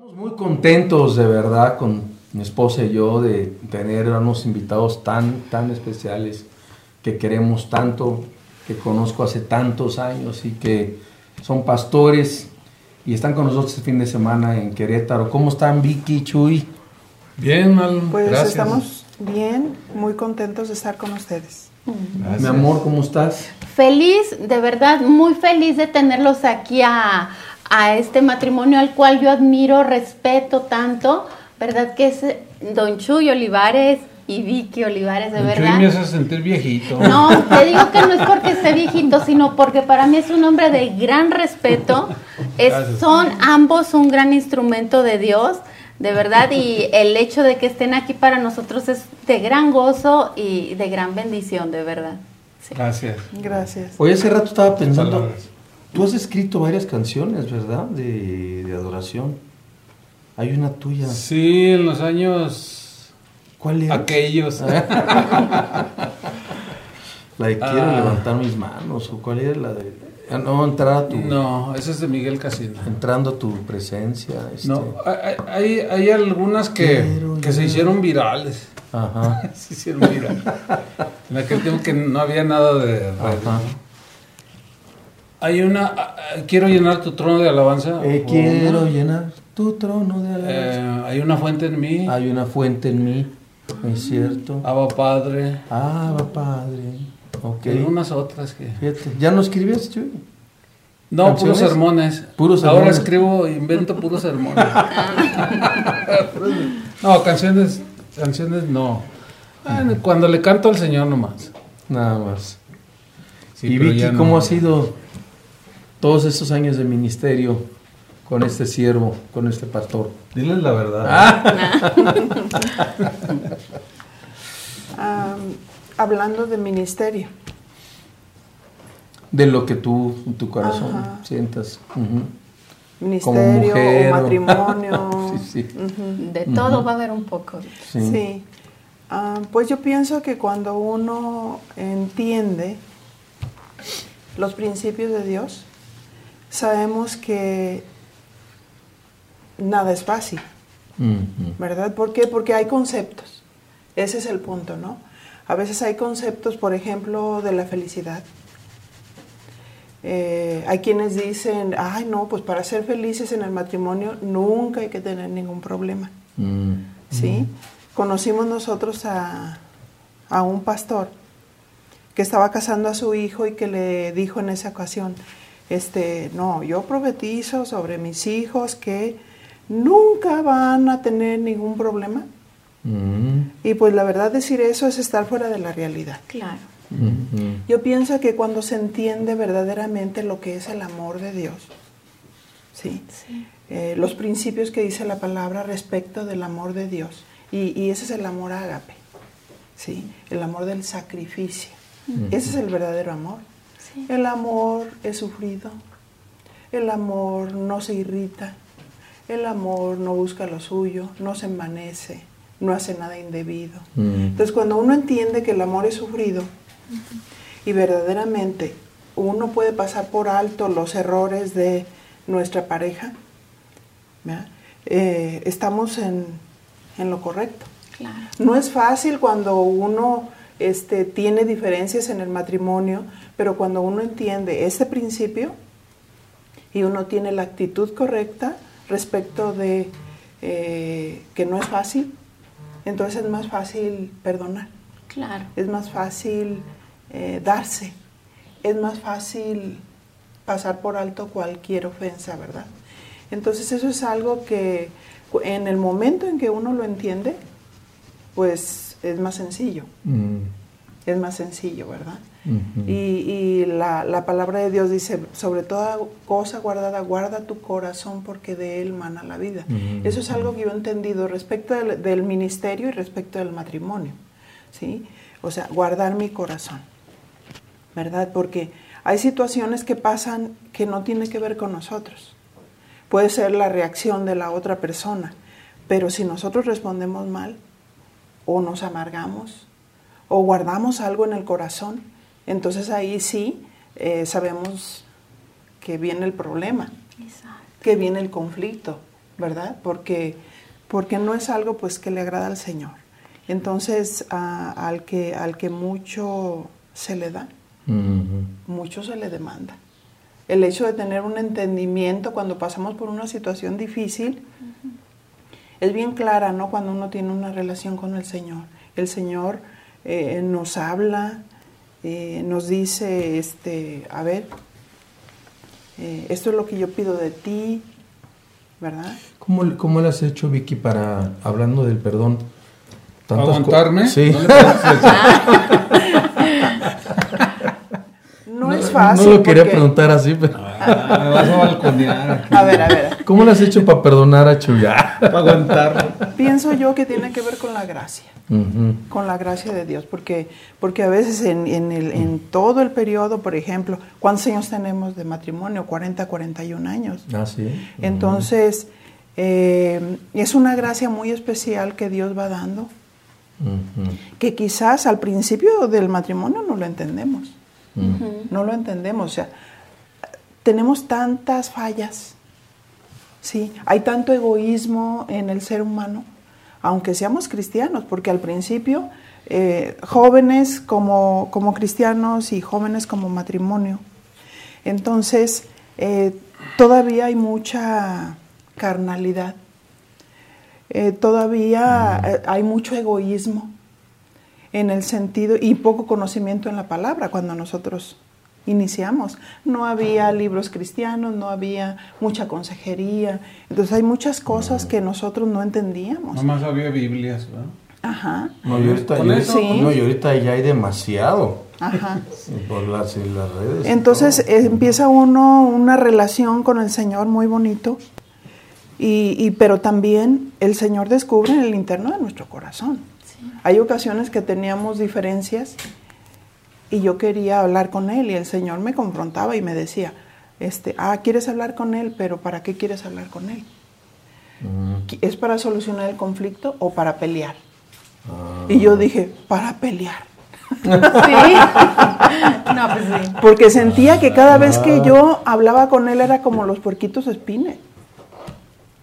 Estamos muy contentos de verdad con mi esposa y yo de tener a unos invitados tan, tan especiales que queremos tanto, que conozco hace tantos años y que son pastores y están con nosotros este fin de semana en Querétaro. ¿Cómo están Vicky, Chuy? Bien, mal. Pues gracias. estamos bien, muy contentos de estar con ustedes. Gracias. Mi amor, ¿cómo estás? Feliz, de verdad, muy feliz de tenerlos aquí a, a este matrimonio al cual yo admiro, respeto tanto, ¿verdad? Que es eh, Don Chuy Olivares y Vicky Olivares, de El Chuy verdad. me hace sentir viejito. No, te digo que no es porque esté viejito, sino porque para mí es un hombre de gran respeto. Es- son ambos un gran instrumento de Dios, de verdad, y el hecho de que estén aquí para nosotros es de gran gozo y de gran bendición, de verdad. Sí. Gracias. Gracias. Hoy hace rato estaba pensando. Tú has escrito varias canciones, ¿verdad? De, de adoración. Hay una tuya. Sí, en los años ¿Cuál era? aquellos. La de quiero Ah. levantar mis manos, o cuál era la de... ah, No, entrar a tu... No, ese es de Miguel Casino. Entrando a tu presencia. Este... No, hay, hay, algunas que, Quiero que se hicieron virales. Ajá. Se hicieron virales. En aquel tiempo que no había nada de. Ajá. Hay una, ah, ah, quiero llenar tu trono de alabanza. Eh, quiero llenar tu trono de alabanza. Eh, hay una fuente en mí. Hay una fuente en mí, es cierto. Abba Padre. Ah, va padre. Ok. Y algunas otras que... Fíjate. ¿Ya no escribes, Chuy? No, ¿Canciones? puros sermones. Puros Ahora sermones. escribo, invento puros sermones. no, canciones, canciones no. Cuando le canto al Señor nomás. Nada más. Sí, y Vicky, no. ¿cómo ha sido todos estos años de ministerio con este siervo, con este pastor? Diles la verdad. Ah. Hablando de ministerio, De lo que tú, en tu corazón, Ajá. sientas. Ministerio mujer, o o- matrimonio. Sí, sí. De todo va a haber un poco. Sí. Sí. Pues yo pienso que cuando uno entiende los principios de Dios, sabemos que nada es fácil. ¿verdad? ¿Por qué? Porque hay conceptos. Ese es el punto, ¿no? A veces hay conceptos, por ejemplo, de la felicidad. Eh, hay quienes dicen, ay, no, pues para ser felices en el matrimonio nunca hay que tener ningún problema, Mm. ¿sí? Conocimos nosotros a, a un pastor que estaba casando a su hijo y que le dijo en esa ocasión, este, no, yo profetizo sobre mis hijos que nunca van a tener ningún problema. Mm. Y pues la verdad decir eso es estar fuera de la realidad. Claro. Ujú. Yo pienso que cuando se entiende verdaderamente lo que es el amor de Dios, ¿sí? Sí. Eh, los principios que dice la palabra respecto del amor de Dios, y, y ese es el amor ágape, ¿sí? el amor del sacrificio. Ese es el verdadero amor. Sí. El amor es sufrido, el amor no se irrita, el amor no busca lo suyo, no se envanece, no hace nada indebido. Mm. Entonces cuando uno entiende que el amor es sufrido y verdaderamente uno puede pasar por alto los errores de nuestra pareja. Eh, estamos en, en lo correcto. Claro. No es fácil cuando uno este, tiene diferencias en el matrimonio, pero cuando uno entiende ese principio y uno tiene la actitud correcta respecto de eh, que no es fácil, entonces es más fácil perdonar, Claro. es más fácil eh, darse, es más fácil pasar por alto cualquier ofensa, ¿verdad? Entonces eso es algo que en el momento en que uno lo entiende, pues es más sencillo, Mm. Es más sencillo, ¿verdad? Y, y la, la palabra de Dios dice, sobre toda cosa guardada, guarda tu corazón porque de él mana la vida. Eso es algo que yo he entendido respecto del, del ministerio y respecto del matrimonio, ¿sí? O sea, guardar mi corazón, ¿verdad? Porque hay situaciones que pasan que no tienen que ver con nosotros. Puede ser la reacción de la otra persona, pero si nosotros respondemos mal, o nos amargamos, o guardamos algo en el corazón, entonces ahí sí eh, sabemos que viene el problema, Exacto. que viene el conflicto, ¿verdad? Porque, porque no es algo pues que le agrada al Señor. Entonces, a- al, que, al que mucho se le da, Ujú. mucho se le demanda. El hecho de tener un entendimiento cuando pasamos por una situación difícil es bien clara, ¿no? Cuando uno tiene una relación con el Señor. El Señor eh, nos habla, eh, nos dice, este, a ver, eh, esto es lo que yo pido de ti, ¿verdad? ¿Cómo, ¿Cómo le has hecho, Vicky, para, hablando del perdón? ¿Aguantarme? Sí. No es fácil. No lo quería porque- preguntar así, pero... Ah, me vas a balconear aquí. A ver, a ver. ¿Cómo le has hecho para perdonar a Chuya? Para aguantar. Pienso yo que tiene que ver con la gracia. Con la gracia de Dios, porque, porque a veces en, en el, en todo el periodo, por ejemplo, ¿cuántos años tenemos de matrimonio? 40, 41 años. Ah, sí. Entonces, eh, es una gracia muy especial que Dios va dando, que quizás al principio del matrimonio no lo entendemos, no lo entendemos, o sea, tenemos tantas fallas, ¿sí? Hay tanto egoísmo en el ser humano, aunque seamos cristianos, porque al principio eh, jóvenes como, como cristianos y jóvenes como matrimonio. Entonces, eh, todavía hay mucha carnalidad, Eh, todavía hay mucho egoísmo en el sentido y poco conocimiento en la palabra cuando nosotros iniciamos. No había libros cristianos, no había mucha consejería, entonces hay muchas cosas que nosotros no entendíamos. Nomás había Biblias, ¿verdad? Ajá, No, y ahorita, Con y eso, ahorita- Sí. no, y ahorita ya hay demasiado ajá. por las, y las redes. y Entonces todo. eh, empieza uno una relación con el Señor muy bonito, y, y- pero también el Señor descubre en el interno de nuestro corazón. Hay ocasiones que teníamos diferencias y yo quería hablar con Él y el Señor me confrontaba y me decía, este, ah, ¿quieres hablar con Él? Pero ¿para qué quieres hablar con Él? Ujú. ¿Es para solucionar el conflicto o para pelear? Ah. Y yo dije, para pelear. Sí. No, pues sí. Porque sentía que cada vez que yo hablaba con él era como los puerquitos espines,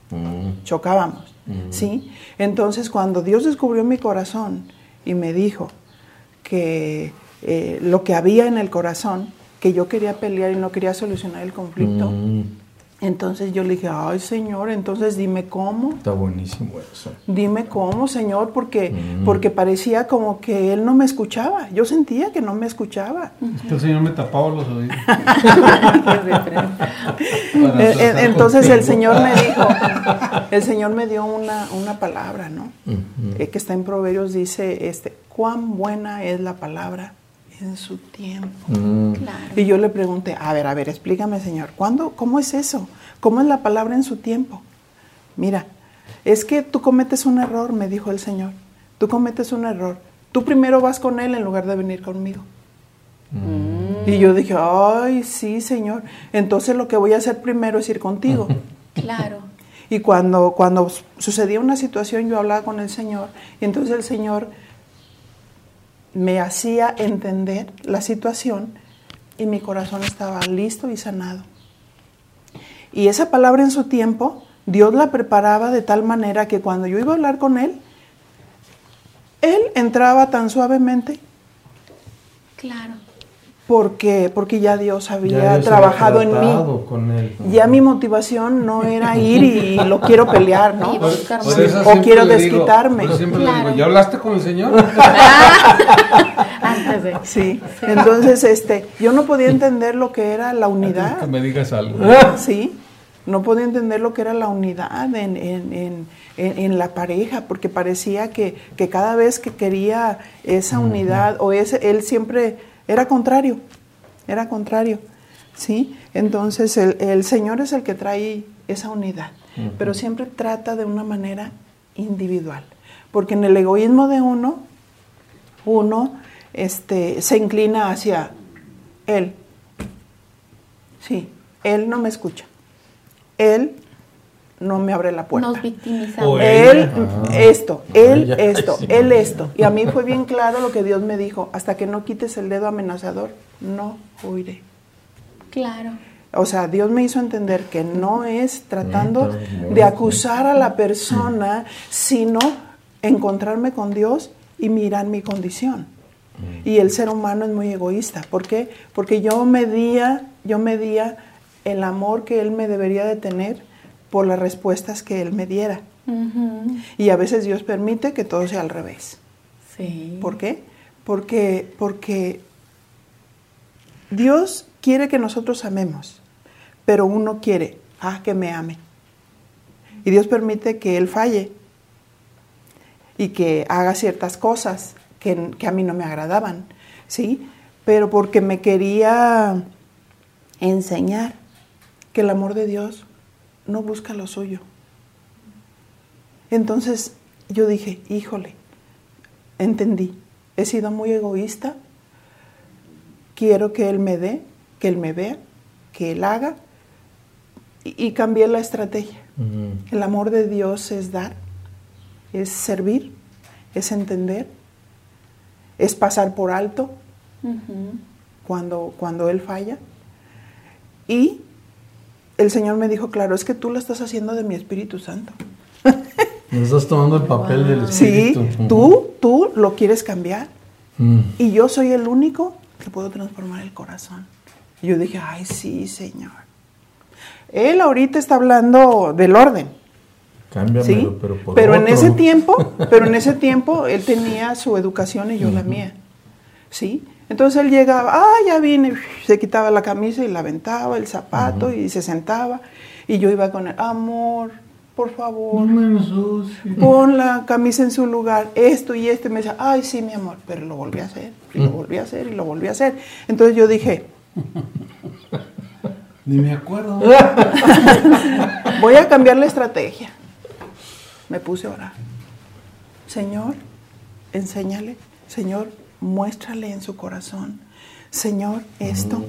Mm. chocábamos, Mm. ¿sí? Entonces cuando Dios descubrió mi corazón y me dijo que eh, lo que había en el corazón, que yo quería pelear y no quería solucionar el conflicto, Mm. entonces yo le dije, ay Señor, entonces dime cómo. Está buenísimo eso. Dime cómo, Señor, porque, Mm. porque parecía como que Él no me escuchaba. Yo sentía que no me escuchaba. Es que el Señor me tapaba los oídos. Entonces el. Señor me dijo, el Señor me dio una, una palabra, ¿no? Eh, que está en Proverbios, dice, este, cuán buena es la palabra en su tiempo. Mm. Claro. Y yo le pregunté, a ver, a ver, explícame, Señor, ¿cuándo, ¿cómo es eso? ¿Cómo es la palabra en su tiempo? Mira, es que tú cometes un error, me dijo el Señor. Tú cometes un error. Tú primero vas con Él en lugar de venir conmigo. Y yo dije, ay, sí, Señor. Entonces lo que voy a hacer primero es ir contigo. Claro. Y cuando, cuando sucedía una situación, yo hablaba con el Señor. Y entonces el Señor me hacía entender la situación y mi corazón estaba listo y sanado. Y esa palabra en su tiempo, Dios la preparaba de tal manera que cuando yo iba a hablar con Él, Él entraba tan suavemente Claro. Porque, porque ya Dios había Ya Dios trabajado había en mí. tratado con él. Ya mi motivación no era ir y lo quiero pelear, ¿no? Por eso O quiero le digo- desquitarme. eso siempre le Claro. digo, ¿ya hablaste con el Señor? Antes de. Sí. Entonces, este, yo no podía entender lo que era la que unidad. me digas algo. Sí. No podía entender lo que era la unidad en, en- en- en- en la pareja, porque parecía que, que cada vez que quería esa unidad, o ese, él siempre era contrario, era contrario. ¿Sí? Entonces, el, el Señor es el que trae esa unidad, pero siempre trata de una manera individual, porque en el egoísmo de uno, uno este, se inclina hacia él. Sí, él no me escucha. Él no me abre la puerta. Nos victimizamos. Él, Ah. esto, él, Ella. esto, Sí. él, esto. Y a mí fue bien claro lo que Dios me dijo, hasta que no quites el dedo amenazador, no oiré. Claro. O sea, Dios me hizo entender que no es tratando de acusar a la persona, sino encontrarme con Dios y mirar mi condición. Y el ser humano es muy egoísta. ¿Por qué? Porque yo medía, yo medía el amor que él me debería de tener por las respuestas que él me diera. Y a veces Dios permite que todo sea al revés. Sí. ¿Por qué? Porque, porque Dios quiere que nosotros amemos, pero uno quiere, ah, que me ame. Y Dios permite que Él falle y que haga ciertas cosas que, que a mí no me agradaban, ¿sí? Pero porque me quería enseñar que el amor de Dios no busca lo suyo. Entonces yo dije, híjole, entendí, he sido muy egoísta, quiero que Él me dé, que Él me vea, que Él haga, y, y cambié la estrategia. El amor de Dios es dar, es servir, es entender, es pasar por alto cuando, cuando Él falla. Y el Señor me dijo, claro, es que tú lo estás haciendo de mi Espíritu Santo. No estás tomando el papel del Sí, espíritu. tú, tú lo quieres cambiar. Mm. Y yo soy el único que puedo transformar el corazón. Y yo dije, ay, sí, Señor. Él ahorita está hablando del orden, Cámbiamelo, ¿sí? pero por pero en ese tiempo, pero en ese tiempo él tenía su educación y yo la mía, ¿sí? Entonces él llegaba, ah, ya vine, se quitaba la camisa y la aventaba, el zapato y se sentaba. Y yo iba con él, amor, por favor, No me pon la camisa en su lugar, esto y esto. Y me decía, ay, sí, mi amor, pero lo volví a hacer, y lo volví a hacer, y lo volví a hacer. Entonces yo dije, Ni me acuerdo. voy a cambiar la estrategia. Me puse a orar. Señor, enséñale. Señor, muéstrale en su corazón. Señor, esto.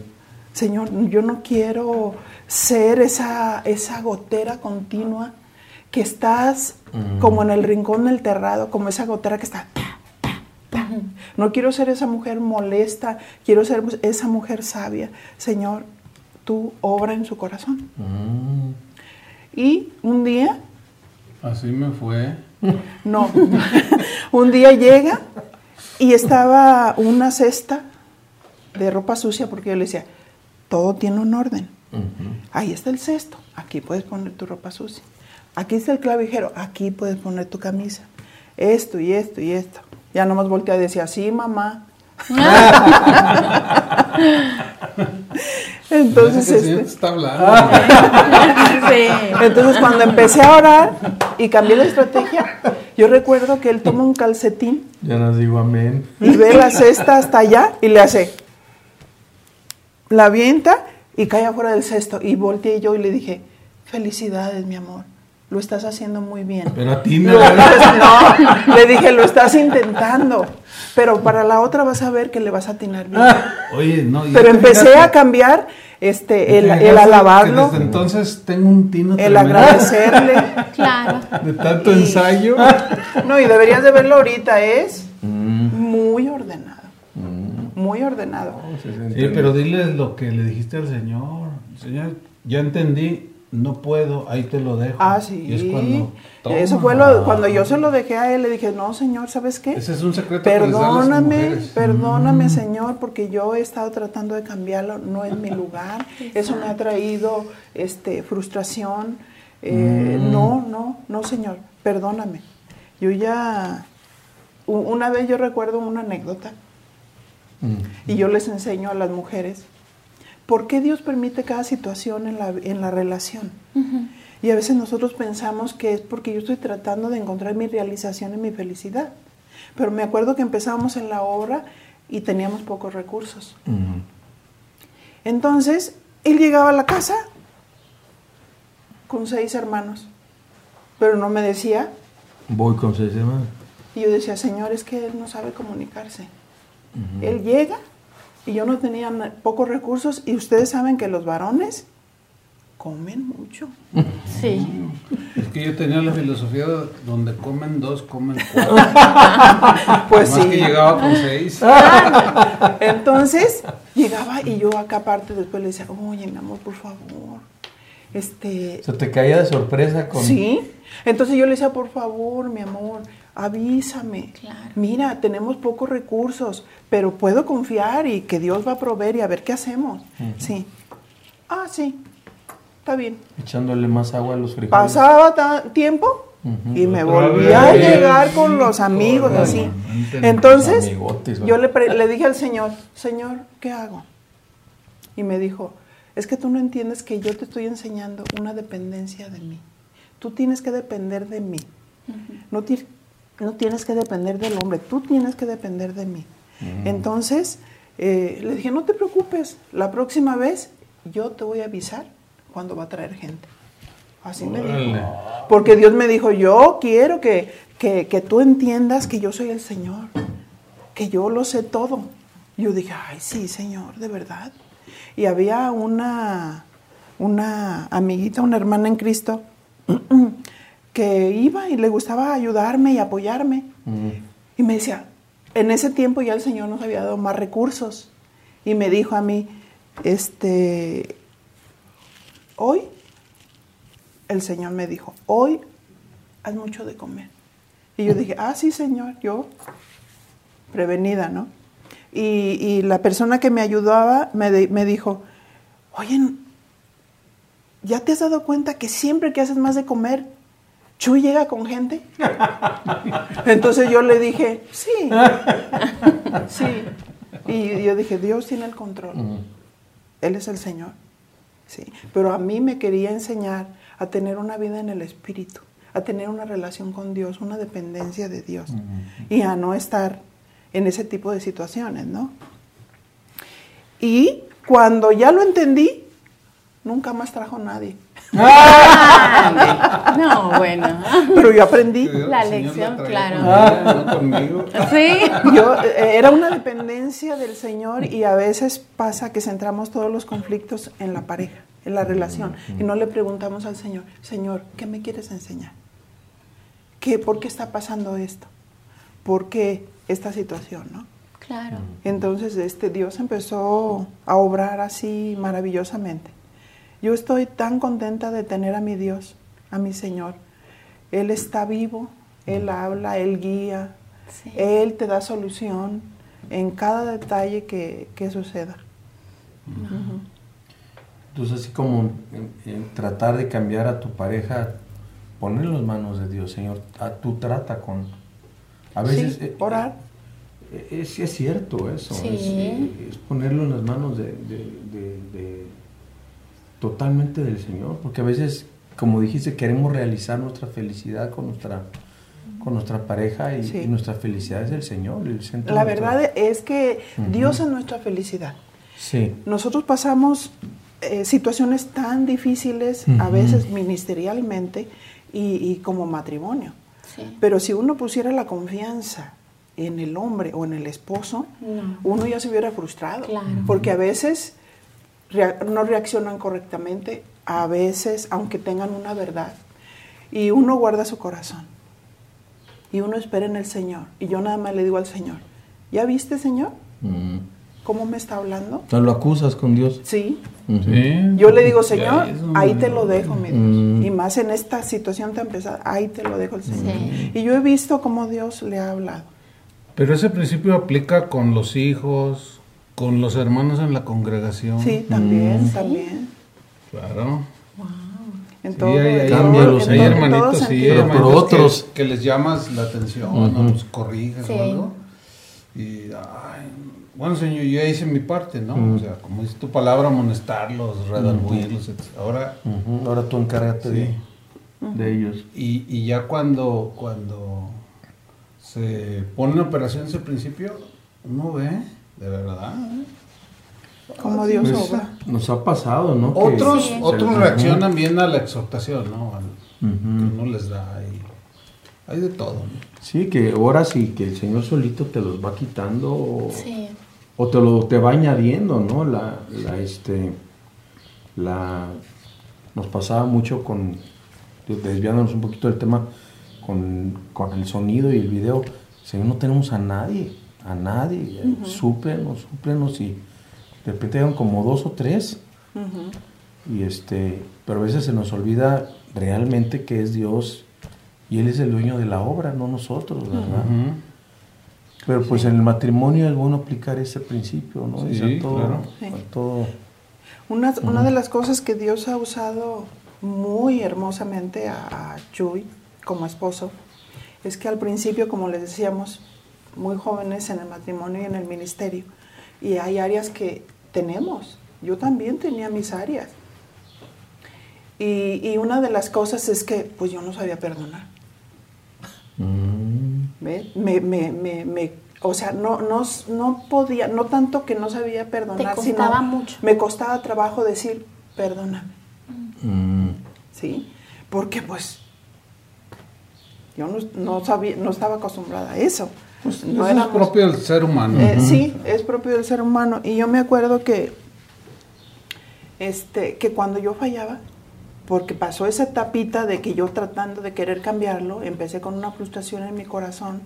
Señor, yo no quiero ser esa, esa gotera continua que estás como en el rincón del terrado, como esa gotera que está... No quiero ser esa mujer molesta, quiero ser esa mujer sabia. Señor, tú obra en su corazón. Y un día Así me fue. No. un día llega y estaba una cesta de ropa sucia porque yo le decía, todo tiene un orden. Ahí está el cesto, aquí puedes poner tu ropa sucia. Aquí está el clavijero, aquí puedes poner tu camisa. Esto y esto y esto. Ya nomás volteé y decía, sí, mamá. Entonces, este, te está hablando. Sí. entonces cuando empecé a orar y cambié la estrategia, yo recuerdo que él toma un calcetín Ya nos digo amén. y ve la cesta hasta allá y le hace. La avienta y cae afuera del cesto. Y volteé yo y le dije, felicidades, mi amor, lo estás haciendo muy bien. Pero a ti Lo- no, le dije, lo estás intentando, pero para la otra vas a ver que le vas a atinar bien. Oye, no. ¿ya Pero te empecé a cambiar este, el, ¿Te el alabarlo, Desde entonces tengo un tino el tremendo agradecerle. Claro. De tanto Y- ensayo. No, y deberías de verlo ahorita, es Mm. muy ordenado, Mm. muy ordenado. Sí, se Sí, pero dile lo que le dijiste al Señor. Señor, ya entendí, no puedo, ahí te lo dejo. Ah, sí. Y es cuando. Eso fue lo, cuando yo se lo dejé a él, le dije, no, señor, ¿sabes qué? Ese es un secreto Perdóname, mujeres. perdóname, Mm. Señor, porque yo he estado tratando de cambiarlo, no es mi lugar. Eso me ha traído este, frustración. Eh, Mm. No, no, no, Señor, perdóname. Yo ya, una vez yo recuerdo una anécdota Mm. y yo les enseño a las mujeres por qué Dios permite cada situación en la, en la relación. Y a veces nosotros pensamos que es porque yo estoy tratando de encontrar mi realización y mi felicidad. Pero me acuerdo que empezábamos en la obra y teníamos pocos recursos. Entonces, él llegaba a la casa con seis hermanos, pero no me decía. Voy con seis hermanos. Y yo decía, Señor, es que él no sabe comunicarse. Él llega y yo no tenía pocos recursos y ustedes saben que los varones comen mucho. Sí. Es que yo tenía la filosofía donde comen dos, comen cuatro. Pues Más sí. que llegaba con seis. Entonces, llegaba y yo acá aparte después le decía, oye, mi amor, por favor. Este, Se te caía de sorpresa con... Sí. Entonces yo le decía, por favor, mi amor, avísame. Claro. Mira, tenemos pocos recursos, pero puedo confiar y que Dios va a proveer y a ver qué hacemos. Sí. Ah, sí. Está bien. Echándole más agua a los frijoles. Pasaba tiempo y me volvía a llegar con los amigos, así. Entonces, Amigotes, yo le, le dije al Señor, Señor, ¿qué hago? Y me dijo, es que tú no entiendes que yo te estoy enseñando una dependencia de mí. Tú tienes que depender de mí. no, no tienes que depender del hombre, tú tienes que depender de mí. Entonces, eh, le dije, no te preocupes, la próxima vez yo te voy a avisar cuando va a traer gente. Así me dijo. Porque Dios me dijo, yo quiero que, que, que tú entiendas que yo soy el Señor, que yo lo sé todo. Yo dije, ay, sí, Señor, de verdad. Y había una, una amiguita, una hermana en Cristo, que iba y le gustaba ayudarme y apoyarme. Mm. Y me decía, en ese tiempo ya el Señor nos había dado más recursos. Y me dijo a mí, este, hoy, el Señor me dijo, hoy haz mucho de comer. Y yo dije, ah, sí, Señor, yo, prevenida, ¿no? Y, y la persona que me ayudaba me, me dijo, oye, ¿ya te has dado cuenta que siempre que haces más de comer, Chuy llega con gente? Entonces yo le dije, sí, sí. Y yo dije, Dios tiene el control. Él es el Señor. Sí. Pero a mí me quería enseñar a tener una vida en el Espíritu, a tener una relación con Dios, una dependencia de Dios y a no estar en ese tipo de situaciones, ¿no? Y cuando ya lo entendí, nunca más trajo nadie. No, bueno. Pero yo aprendí. La lección, claro. conmigo, no conmigo. Sí. Yo, eh, era una dependencia del Señor y a veces pasa que centramos todos los conflictos en la pareja, en la relación, y no le preguntamos al Señor, Señor, ¿qué me quieres enseñar? ¿Qué, ¿Por qué está pasando esto? ¿Por qué esta situación? ¿no? Claro. Entonces este Dios empezó a obrar así maravillosamente. Yo estoy tan contenta de tener a mi Dios, a mi Señor. Él está vivo, Él habla, Él guía, Sí. Él te da solución en cada detalle que, que suceda. Entonces, así como en- en tratar de cambiar a tu pareja, poner en las manos de Dios, Señor, a tú trata con... A veces... Sí, eh, orar. eh, Es, es cierto eso, Sí. es, eh, es ponerlo en las manos de, de- de- de- totalmente del Señor, porque a veces, como dijiste, queremos realizar nuestra felicidad con nuestra, con nuestra pareja y, Sí. y nuestra felicidad es del Señor. el centro La nuestra- verdad es que. Dios es nuestra felicidad. Sí. Nosotros pasamos eh, situaciones tan difíciles, a veces ministerialmente y, y como matrimonio. Sí. Pero si uno pusiera la confianza en el hombre o en el esposo, No. uno ya se hubiera frustrado. Claro. Porque a veces rea- no reaccionan correctamente, a veces, aunque tengan una verdad, y uno guarda su corazón. Y uno espera en el Señor. Y yo nada más le digo al Señor, ¿ya viste, Señor? Mm. ¿Cómo me está hablando? ¿No lo acusas con Dios? Sí. Sí. Yo le digo, Señor, eso ahí te lo dejo, mi Dios. Mm. Y más en esta situación tan pesada, ahí te lo dejo el Señor. Sí. Y yo he visto cómo Dios le ha hablado. Pero ese principio aplica con los hijos, con los hermanos en la congregación. Sí, también, Mm. también. Claro. En Sí, todo, hay, hay- hermanitos, sí, Pero por hermanitos que- otros. Que, les llamas la atención, o los corriges Sí. o algo. Y, ay, bueno, señor, yo ya hice mi parte, ¿no? O sea, como dice tu palabra, amonestarlos, redarguirlos, etc. Ahora. Ahora tú encárgate Sí. de, de ellos. y, y ya cuando, cuando se pone en operación ese principio, uno ve, de verdad, ¿eh? Como Dios Pues, obra. nos ha pasado, ¿no? Otros, Sí. otros reaccionan bien a la exhortación, ¿no? Al- que uno les da y hay de todo, ¿no? Sí, que horas y que el Señor solito te los va quitando o, Sí. o te lo te va añadiendo, ¿no? La, la este la nos pasaba mucho con, desviándonos un poquito del tema, con, con el sonido y el video. Señor, no tenemos a nadie, a nadie. Uh Súplenos, súplenos. Y de repente eran como dos o tres. Y este, pero a veces se nos olvida realmente que es Dios y Él es el dueño de la obra, no nosotros, ¿verdad? Pero pues en el matrimonio es bueno aplicar ese principio, ¿no? Sí, todo, claro. todo. Una, una, de las cosas que Dios ha usado muy hermosamente a, a Chuy como esposo es que al principio, como les decíamos, muy jóvenes en el matrimonio y en el ministerio, y hay áreas que tenemos. Yo también tenía mis áreas. Y, y una de las cosas es que pues yo no sabía perdonar. Mm. ¿Ve? Me, me, me, me, o sea, no, no, no podía, no tanto que no sabía perdonar, Te costaba sino mucho. me costaba trabajo decir, perdóname. Mm. ¿Sí? Porque pues yo no, no sabía, no estaba acostumbrada a eso. Pues No eso es propio del ser humano. Eh, Sí, es propio del ser humano. Y yo me acuerdo que, este, que cuando yo fallaba, porque pasó esa tapita de que yo tratando de querer cambiarlo, empecé con una frustración en mi corazón,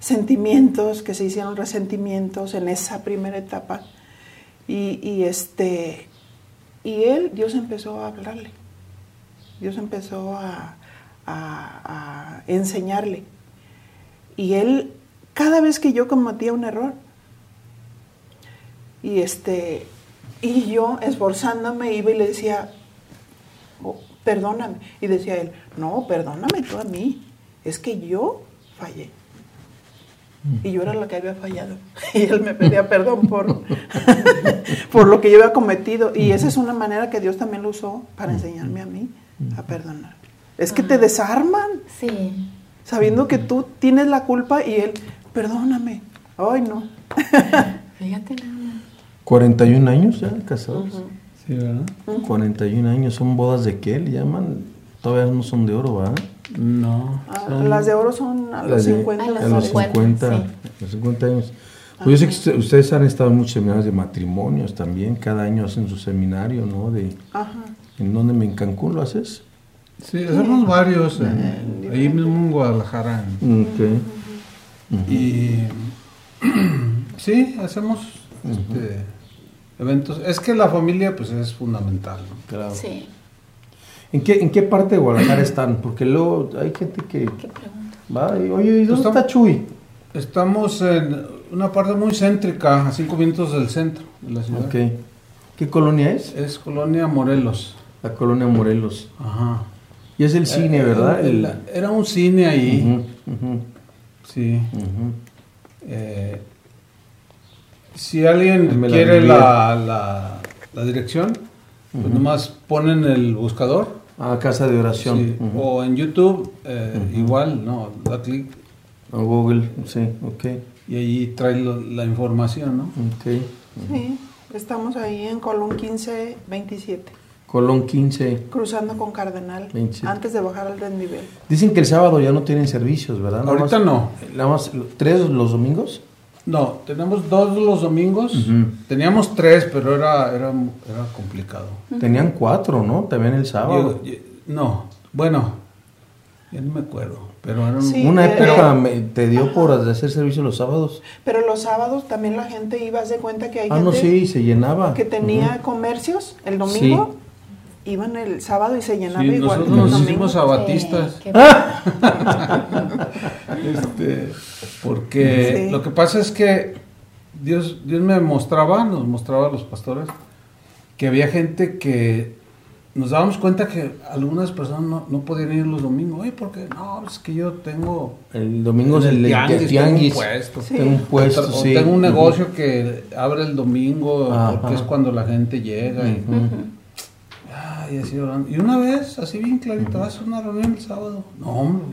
sentimientos que se hicieron resentimientos en esa primera etapa. Y, y este, y él, Dios empezó a hablarle. Dios empezó a, a- a enseñarle. Y él, cada vez que yo cometía un error, y este, y yo esforzándome iba y le decía, "Oh, perdóname. Y decía él, no, perdóname tú a mí. Es que yo fallé. Y yo era la que había fallado. Y él me pedía perdón por, por lo que yo había cometido. Y esa es una manera que Dios también lo usó para enseñarme a mí a perdonar. Es que te desarman Sí. sabiendo que tú tienes la culpa y él, perdóname. Ay, no. Fíjate nada más. 41 años ya casados. Sí, ¿verdad? 41 años, son bodas de qué le llaman. Todavía no son de oro, ¿verdad? No. Ah, Son- las de oro son a los Las de- 50. A los a los 50, 50, sí. a los 50 años. Pues yo sé que usted- ustedes han estado en muchos seminarios de matrimonios también, cada año hacen su seminario, ¿no? De, Ajá. ¿En dónde? ¿En Cancún lo haces? Sí, hacemos varios. en- ahí mismo en Guadalajara. Ok. Y sí, hacemos este, eventos. Es que la familia pues es fundamental. ¿no? Claro. Sí. ¿En qué, ¿En qué parte de Guadalajara están? Porque luego hay gente que ¿Qué pregunta? va y, oye, ¿y dónde Pues está Chuy? Estamos en una parte muy céntrica, a cinco minutos del centro de la ciudad. Ok. ¿Qué colonia es? Es Colonia Morelos. La colonia Morelos. Ajá. Y es el cine, Eh, ¿verdad? el- El- era un cine ahí. Ujú, ujú, Sí. Eh, si alguien Me la quiere la, la, la dirección, pues nomás ponen el buscador. Ah, casa de oración. sí. O en YouTube, eh, igual, no, da clic O Google, sí, ok. y ahí trae lo- la información, ¿no? Ok. Sí, estamos ahí en Colón 15, 27, Colón 15. cruzando con Cardenal, 27. antes de bajar al desnivel. Dicen que el sábado ya no tienen servicios, ¿verdad? Nada Ahorita más- no. Nada más, ¿tres los domingos? No, tenemos dos los domingos. Teníamos tres, pero era, era, era complicado. Tenían cuatro, ¿no? También el sábado. Yo- yo- no, bueno, ya no me acuerdo, pero era un- Sí. Una pero- época me- te dio por hacer servicio los sábados. Pero los sábados también la gente iba, de cuenta que hay Ah, gente no, sí, se llenaba. que tenía comercios el domingo, iban el sábado y se llenaba Sí, igual nosotros nos domingo. hicimos abatistas. Sí, qué- Este, porque Sí. lo que pasa es que Dios, Dios me mostraba, nos mostraba a los pastores, que había gente que nos dábamos cuenta que algunas personas no, no podían ir los domingos. Oye, porque no, es que yo tengo El domingo es el, el tianguis, tianguis. tengo un puesto. Sí. Tengo un puesto, o sí. tengo un negocio que abre el domingo Ajá. porque es cuando la gente llega. y, Ay, así orando. Y una vez, así bien clarito, vas a una reunión el sábado. No, hombre.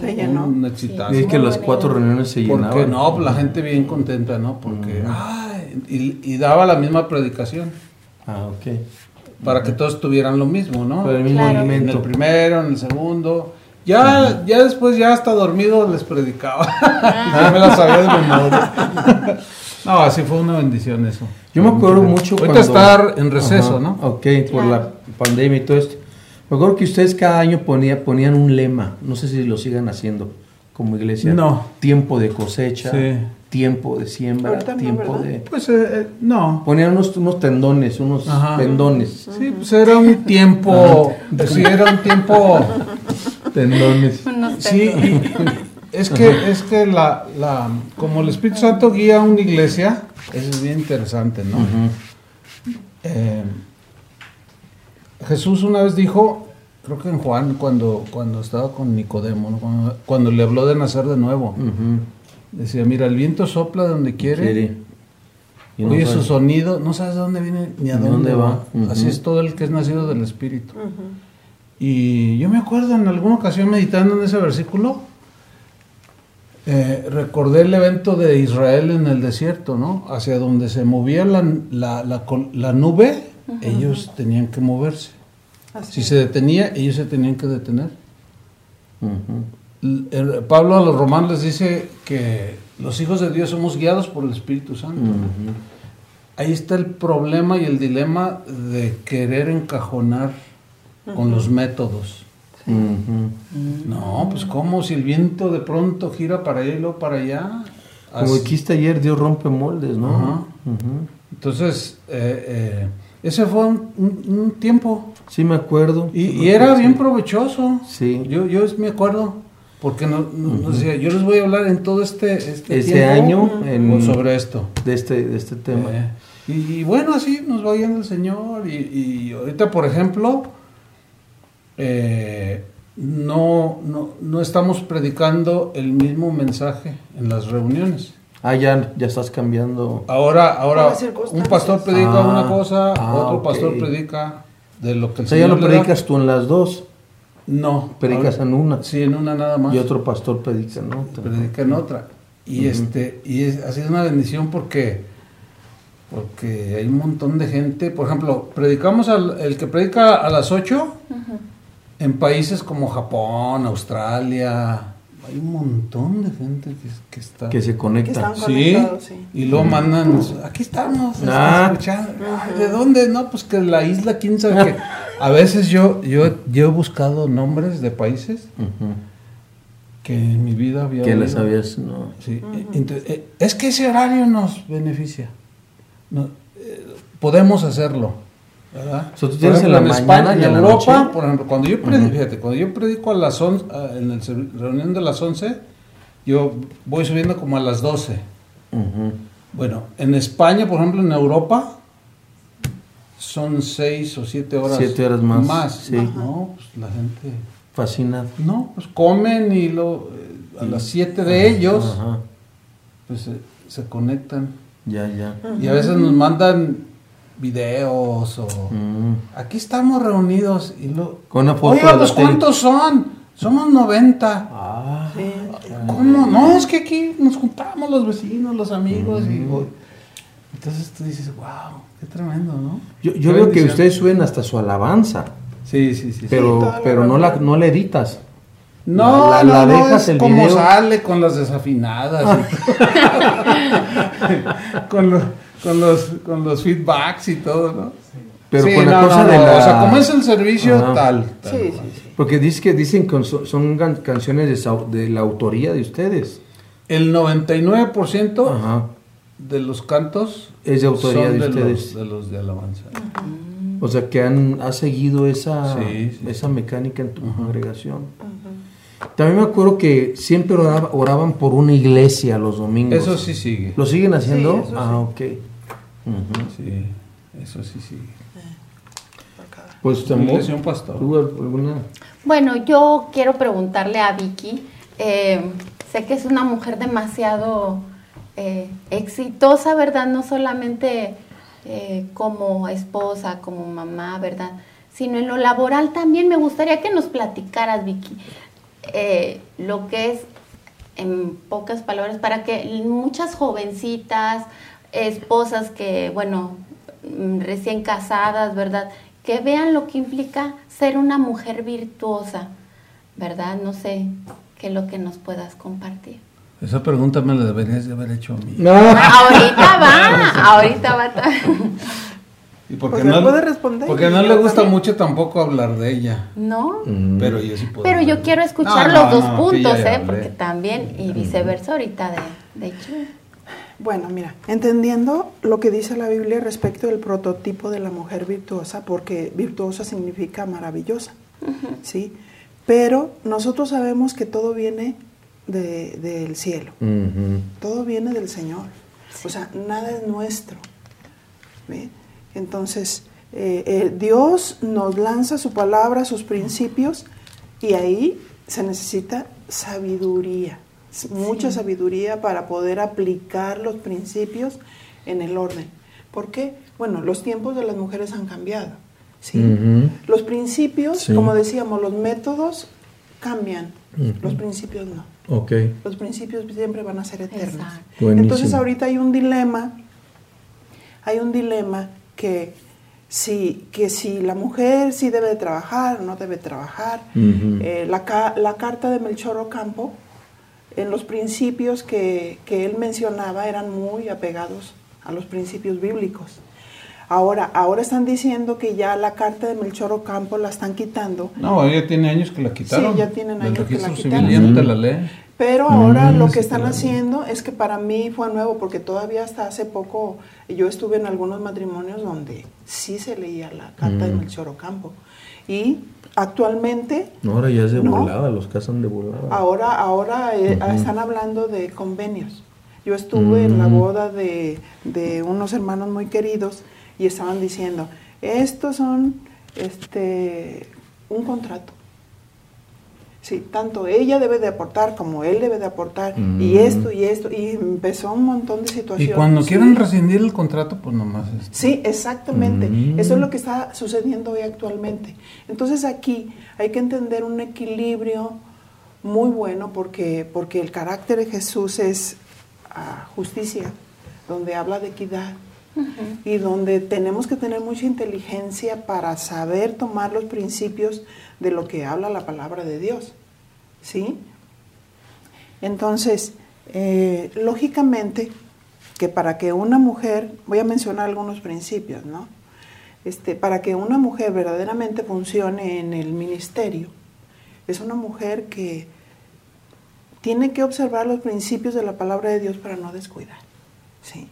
Se llenó. Un exitazo. Y es que las cuatro reuniones se Porque llenaban. no, pues la gente bien contenta, ¿no? Porque, ay, y, y daba la misma predicación Ah, ok. para que todos tuvieran lo mismo, ¿no? El mismo Claro. En el primero, en el segundo. Ya, ya después, ya hasta dormido les predicaba. ya me la sabía de memoria. no, así fue una bendición eso. Yo me acuerdo mucho Ahorita cuando... estar en receso, Ajá, ¿no? Ok, por la pandemia y todo esto. Me acuerdo que ustedes cada año ponía, ponían un lema, no sé si lo sigan haciendo como iglesia. No. Tiempo de cosecha, Sí. tiempo de siembra, no, tiempo ¿verdad? de... Pues eh, eh, no. Ponían unos, unos tendones, unos Ajá. pendones. Sí, pues era un tiempo. Sí, era un tiempo. Tendones. Unos Sí, tendones. y es que, es que la, la, como el Espíritu Santo guía a una iglesia, eso es bien interesante, ¿no? Eh, Jesús una vez dijo, creo que en Juan, cuando, cuando estaba con Nicodemo, ¿no? cuando, cuando le habló de nacer de nuevo, decía, mira, el viento sopla donde quiere, Quiere. Y no oye sabe. su sonido, no sabes de dónde viene ni a dónde, dónde va. Así es todo el que es nacido del Espíritu. Y yo me acuerdo en alguna ocasión meditando en ese versículo, eh, recordé el evento de Israel en el desierto, ¿no? Hacia donde se movía la, la, la col- la nube, ellos tenían que moverse. Así Si es. se detenía, ellos se tenían que detener. El- Pablo a los romanos les dice que los hijos de Dios somos guiados por el Espíritu Santo. Ahí está el problema y el dilema de querer encajonar con los métodos. No, pues como si el viento de pronto gira para allá y luego para allá. Como Así- dijiste ayer, Dios rompe moldes, ¿no? Entonces, eh, eh, ese fue un, un- un tiempo. Sí, me acuerdo. Y, y era bien provechoso. Sí. Yo, yo me acuerdo. Porque no, yo les voy a hablar en todo este, este Ese tiempo año en- sobre esto. de este, de este tema. Eh, y, y bueno, así nos va guiando el Señor. Y, y ahorita, por ejemplo, eh, no, no, no estamos predicando el mismo mensaje en las reuniones. Ah, ya, ya estás cambiando. Ahora, ahora un pastor predica Ah, una cosa, ah, otro pastor predica de lo que el O sea, ya Señor no da. predicas tú en las dos, No. predicas ahora- en una. Sí, en una nada más. Y otro pastor predica en otra. predica en otra. Y este, y es, ha sido una bendición porque, porque hay un montón de gente. Por ejemplo, predicamos al el que predica a las 8 en países como Japón, Australia. Hay un montón de gente que, que está. Que se Que conecta. están Sí, y luego mandan, aquí estamos, este, Ah. escuchando. Ay, ¿De dónde? No, pues que la isla, quién sabe qué. A veces yo, yo, yo he buscado nombres de países que en mi vida había Que oído. las sabías, no. Sí, ent- eh, es que ese horario nos beneficia. No, eh, podemos hacerlo. ¿Verdad? O sea, tú Por tienes en la ejemplo, mañana en y en la Europa, noche. por ejemplo, cuando yo predico, fíjate, cuando yo predico a las 11, ah, en la reunión de las 11, yo voy subiendo como a las 12. Ujú. Bueno, en España, por ejemplo, en Europa, son 6 o 7 horas. Siete horas más, Más, sí. No, pues la gente. Fascinado. No, pues comen y lo, eh, a las 7 de ellos, Ajá. pues se, se conectan. Ya, ya. Y a veces nos mandan videos o Mm. aquí estamos reunidos y lo Con una foto Oiga, de pues tele. ¿cuántos son? Somos 90. Ah. Sí. ¿Cómo? No, es que aquí nos juntamos los vecinos, los amigos y voy. entonces tú dices, wow, qué tremendo, ¿no? Yo, yo veo que ustedes suben hasta su alabanza, Sí, sí, sí. sí. pero, la pero no, la, no la editas. No, La- no, la no, dejas es el como video. sale con las desafinadas. y- con, los, con, los, con los feedbacks y todo, ¿no? Pero Sí, con la no, cosa no, de la... O sea, como es el servicio, Ajá. tal. tal Sí, sí, sí. Porque dice que dicen que son, canciones de, la autoría de ustedes. El 99% Ajá. de los cantos Es de autoría son de ustedes. de los de alabanza. O sea, que han ha seguido esa, Sí, sí, esa mecánica en tu congregación. También me acuerdo que siempre oraba- oraban por una iglesia los domingos. Eso sí sigue. ¿Lo siguen haciendo? Sí, eso ah, ok. Sí, eso sí. Por cada- Pues te Una iglesia, un pastor. ¿Tú alguna? Bueno, yo quiero preguntarle a Vicky, eh, sé que es una mujer demasiado eh, exitosa, ¿verdad? No solamente eh, como esposa, como mamá, ¿verdad? Sino en lo laboral también. Me gustaría que nos platicaras, Vicky, eh, lo que es, en pocas palabras, para que muchas jovencitas, esposas que, bueno, mm, recién casadas, ¿verdad? Que vean lo que implica ser una mujer virtuosa, ¿verdad? No sé qué es lo que nos puedas compartir. Esa pregunta me la deberías de haber hecho a mí. Ahorita va, ahorita va. ¿Y por Pues qué me no, puede responder. Porque no le gusta también. mucho tampoco hablar de ella. No, Pero yo sí puedo. pero yo quiero escuchar No, los no, dos no, puntos, ¿eh? hablé. Porque también, y viceversa ahorita de, de hecho. Bueno, mira, entendiendo lo que dice la Biblia respecto del prototipo de la mujer virtuosa, porque virtuosa significa maravillosa, ¿sí? Pero nosotros sabemos que todo viene de- del cielo, todo viene del Señor, o sea, nada es nuestro. Entonces, eh, eh, Dios nos lanza su palabra, sus principios, y ahí se necesita sabiduría, mucha sabiduría para poder aplicar los principios en el orden. ¿Por qué? Bueno, los tiempos de las mujeres han cambiado. ¿sí? Los principios, Sí. como decíamos, los métodos cambian, los principios no. Ok. Los principios siempre van a ser eternos. Entonces ahorita hay un dilema, hay un dilema que si, que si la mujer sí debe de trabajar, no debe trabajar. Eh, la, ca- la carta de Melchor Ocampo, en los principios que, que él mencionaba eran muy apegados a los principios bíblicos. Ahora, ahora están diciendo que ya la carta de Melchor Ocampo la están quitando No, ella tiene años que la quitaron. Sí, ya tienen años que la quitaron. ya no te la lee. Pero ahora Mm, lo sí, que están claro. haciendo es que para mí fue nuevo, porque todavía hasta hace poco yo estuve en algunos matrimonios donde sí se leía la carta de Mm. Melchor Ocampo. Y actualmente, Ahora ya es de No. volada, los casan de volada. ahora, ahora eh, Ujú. están hablando de convenios. Yo estuve en la Mm. boda de, de unos hermanos muy queridos y estaban diciendo, estos son este, un contrato. Sí, tanto ella debe de aportar como él debe de aportar y Mm. esto y esto y empezó un montón de Y situaciones. cuando Sí. quieran rescindir el contrato, pues nomás. este, Sí, exactamente. Mm. Eso es lo que está sucediendo hoy actualmente. Entonces aquí hay que entender un equilibrio muy bueno porque, porque el carácter de Jesús es ah, justicia, donde habla de equidad y donde tenemos que tener mucha inteligencia para saber tomar los principios de lo que habla la palabra de Dios. ¿Sí? Entonces, eh, lógicamente, que para que una mujer, voy a mencionar algunos principios, ¿no? Este, para que una mujer verdaderamente funcione en el ministerio, es una mujer que tiene que observar los principios de la palabra de Dios para no descuidar, ¿sí?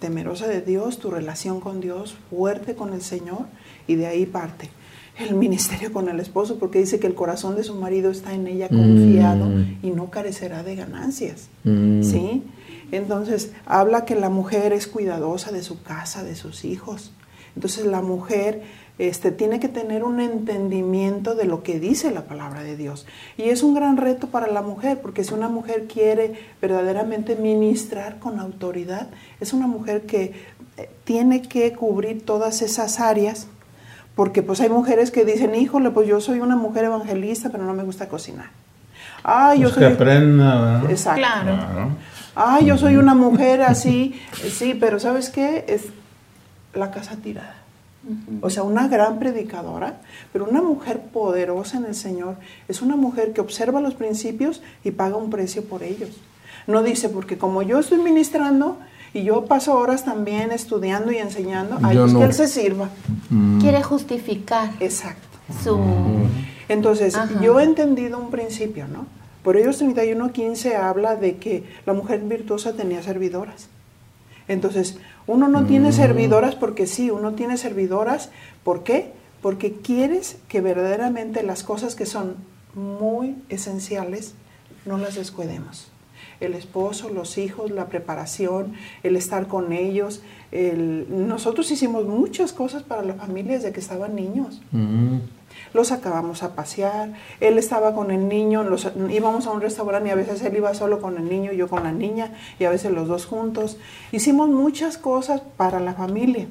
Temerosa de Dios, tu relación con Dios, fuerte con el Señor, y de ahí parte el ministerio con el esposo, porque dice que el corazón de su marido está en ella confiado Mm. y no carecerá de ganancias. Mm. ¿Sí? Entonces, habla que la mujer es cuidadosa de su casa, de sus hijos. Entonces, la mujer este, tiene que tener un entendimiento de lo que dice la palabra de Dios. Y es un gran reto para la mujer, porque si una mujer quiere verdaderamente ministrar con autoridad, es una mujer que eh, tiene que cubrir todas esas áreas porque pues hay mujeres que dicen, híjole, pues yo soy una mujer evangelista, pero no me gusta cocinar. Ah, yo pues soy... que aprenda, ¿verdad? Exacto. Claro. Claro. Ah, yo soy una mujer así, sí, pero ¿sabes qué? Es la casa tirada. O sea, una gran predicadora, pero una mujer poderosa en el Señor es una mujer que observa los principios y paga un precio por ellos. No dice, porque como yo estoy ministrando y yo paso horas también estudiando y enseñando, pues no. que Él se sirva. Mm. Quiere justificar Exacto. su... Entonces, Ajá. yo he entendido un principio, ¿no? Por ellos 31.15 habla de que la mujer virtuosa tenía servidoras. Entonces, uno no tiene servidoras porque sí, uno tiene servidoras. ¿Por qué? Porque quieres que verdaderamente las cosas que son muy esenciales no las descuidemos. El esposo, los hijos, la preparación, el estar con ellos. el- Nosotros hicimos muchas cosas para la familia desde que estaban niños Mm. Los sacábamos a pasear, él estaba con el niño, los- íbamos a un restaurante y a veces él iba solo con el niño, yo con la niña y a veces los dos juntos. Hicimos muchas cosas para la familia,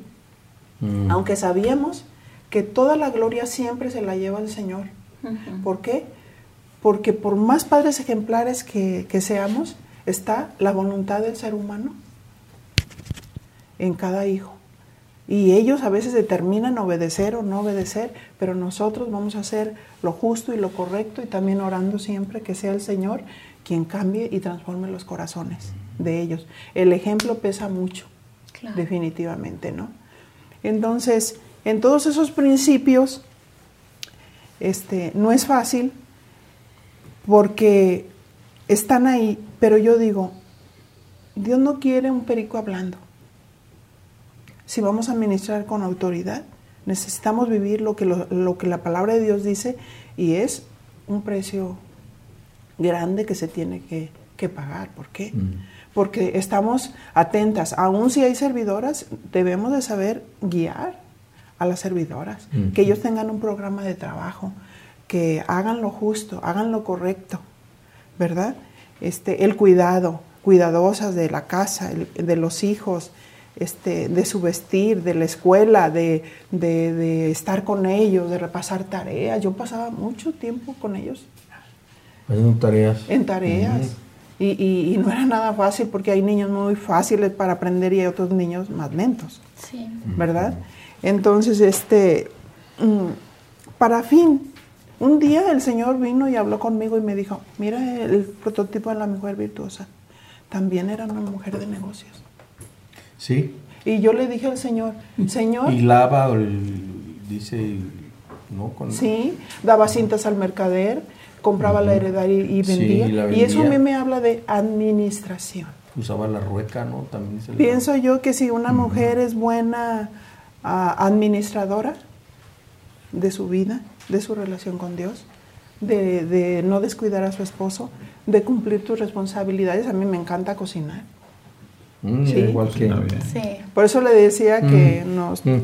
Mm. aunque sabíamos que toda la gloria siempre se la lleva el Señor. ¿Por qué? Porque por más padres ejemplares que, que seamos, está la voluntad del ser humano en cada hijo. Y ellos a veces determinan obedecer o no obedecer, pero nosotros vamos a hacer lo justo y lo correcto y también orando siempre que sea el Señor quien cambie y transforme los corazones de ellos. El ejemplo pesa mucho, Claro. definitivamente, ¿no? Entonces, en todos esos principios, este, no es fácil porque están ahí, pero yo digo, Dios no quiere un perico hablando. Si vamos a ministrar con autoridad, necesitamos vivir lo que, lo, lo que la palabra de Dios dice y es un precio grande que se tiene que, que pagar. ¿Por qué? Porque estamos atentas. Aún si hay servidoras, debemos de saber guiar a las servidoras, que ellos tengan un programa de trabajo, que hagan lo justo, hagan lo correcto, ¿verdad? Este, el cuidado, cuidadosas de la casa, el- de los hijos, este, de su vestir, de la escuela, de, de- de estar con ellos, de repasar tareas. Yo pasaba mucho tiempo con ellos Haciendo tareas. en tareas. Y, y- y no era nada fácil porque hay niños muy fáciles para aprender y hay otros niños más lentos, Sí. ¿verdad? Entonces, este, mm, para fin, un día el Señor vino y habló conmigo y me dijo, mira el prototipo de la mujer virtuosa, también era una mujer de negocios. Sí. Y yo le dije al Señor, Señor, Y lava, el- dice, ¿no? Con, Sí, daba cintas al mercader, compraba la heredad y, y Sí, vendía. Y eso a mí vendía. me habla de administración. Usaba la rueca, ¿no? También se le- Pienso yo que si una mujer es buena ah, administradora de su vida, de su relación con Dios, de, de no descuidar a su esposo, de cumplir tus responsabilidades, a mí me encanta cocinar. Mm, Sí. Igual que... Sí. Por eso le decía que nos Mm.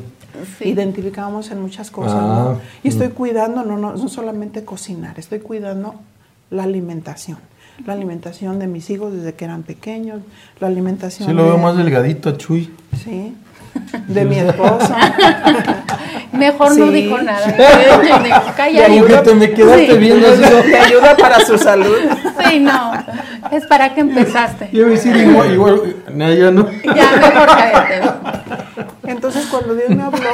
Sí. identificamos en muchas cosas. Ah, ¿no? Y estoy mm. cuidando, no, no, no solamente cocinar, estoy cuidando la alimentación. La alimentación de mis hijos desde que eran pequeños, la alimentación Sí, lo veo de, más delgadito Chuy. sí, de mi esposo. Mejor no dijo nada. De Calla. Como que te me quedaste Sí. viendo así. ¿no? de ayuda para su salud. Sí, no. Es para que empezaste. Yo a decir igual, igual, no, ya no. Ya, mejor cállate. Entonces cuando Dios me habló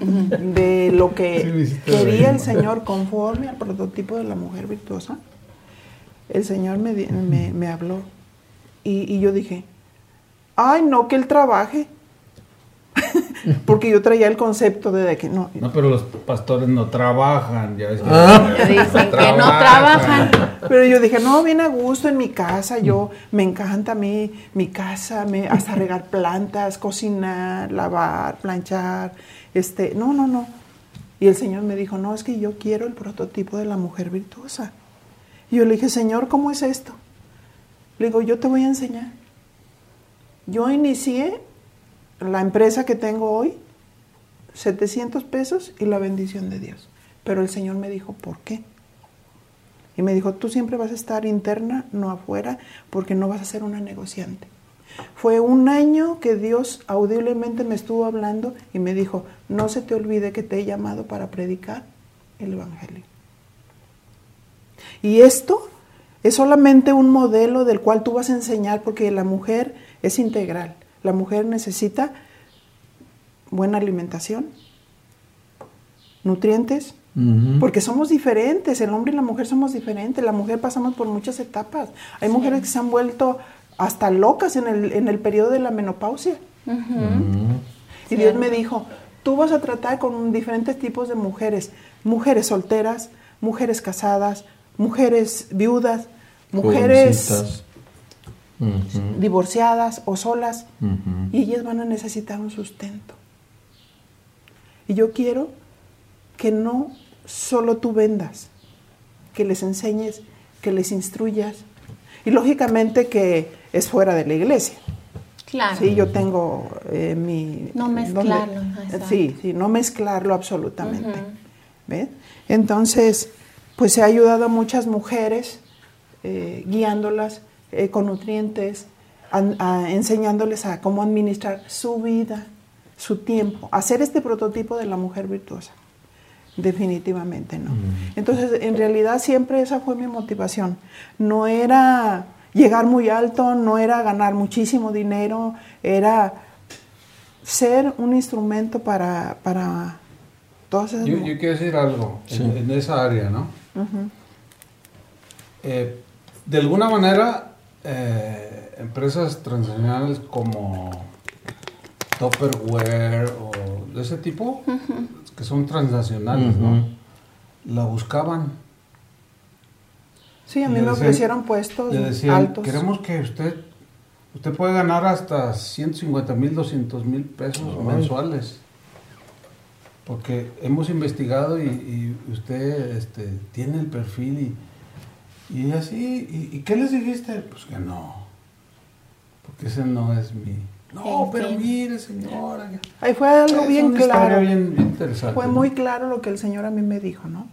de lo que quería el Señor conforme al prototipo de la mujer virtuosa, el Señor me, di- me, me habló y, y yo dije, ay no, que Él trabaje. Porque yo traía el concepto de que no, No, pero los pastores no trabajan, ya ves que Ah. Dicen que no trabajan. Pero yo dije, no, bien a gusto en mi casa, yo me encanta a mí, mi casa, me, hasta regar plantas, cocinar, lavar, planchar, este, no, no, no. Y el Señor me dijo, no, es que yo quiero el prototipo de la mujer virtuosa. Y yo le dije, Señor, ¿cómo es esto? Le digo, yo te voy a enseñar. Yo inicié la empresa que tengo hoy, 700 pesos y la bendición de Dios. Pero el Señor me dijo, ¿por qué? Y me dijo, tú siempre vas a estar interna, no afuera, porque no vas a ser una negociante. Fue un año que Dios audiblemente me estuvo hablando y me dijo, no se te olvide que te he llamado para predicar el Evangelio. Y esto es solamente un modelo del cual tú vas a enseñar porque la mujer es integral. La mujer necesita buena alimentación, nutrientes, porque somos diferentes, el hombre y la mujer somos diferentes, la mujer pasamos por muchas etapas. Hay mujeres que se han vuelto hasta locas en el, en el periodo de la menopausia. Y Dios me dijo, tú vas a tratar con diferentes tipos de mujeres, mujeres solteras, mujeres casadas, mujeres viudas, mujeres Jovencitas. Divorciadas o solas, y ellas van a necesitar un sustento. Y yo quiero que no solo tú vendas, que les enseñes, que les instruyas, y lógicamente que es fuera de la iglesia. Claro. Sí, yo tengo eh, mi... No mezclarlo, sí, sí, no mezclarlo absolutamente. ¿ves? Entonces, pues he ayudado a muchas mujeres, eh, guiándolas eh, con nutrientes, an- a- enseñándoles a cómo administrar su vida, su tiempo, hacer este prototipo de la mujer virtuosa. Definitivamente no. Entonces, en realidad siempre esa fue mi motivación. No era llegar muy alto, no era ganar muchísimo dinero, era ser un instrumento para, para todas esas Yo, yo quiero decir algo Sí. en, en esa área, ¿no? Eh, de alguna manera, eh, empresas transnacionales como Tupperware o de ese tipo, que son transnacionales. ¿no? La buscaban. Sí, a mí me ofrecieron puestos Le decían, altos. queremos que usted, usted puede ganar hasta 150 mil, 200 mil pesos mensuales. Porque hemos investigado y, y usted este, tiene el perfil y, y así. Y, y qué les dijiste? Pues que no. Porque ese no es mi... No, pero mire, señora. Ahí fue algo Es bien una claro. bien- bien interesante, Fue ¿no? muy claro lo que el Señor a mí me dijo, ¿no?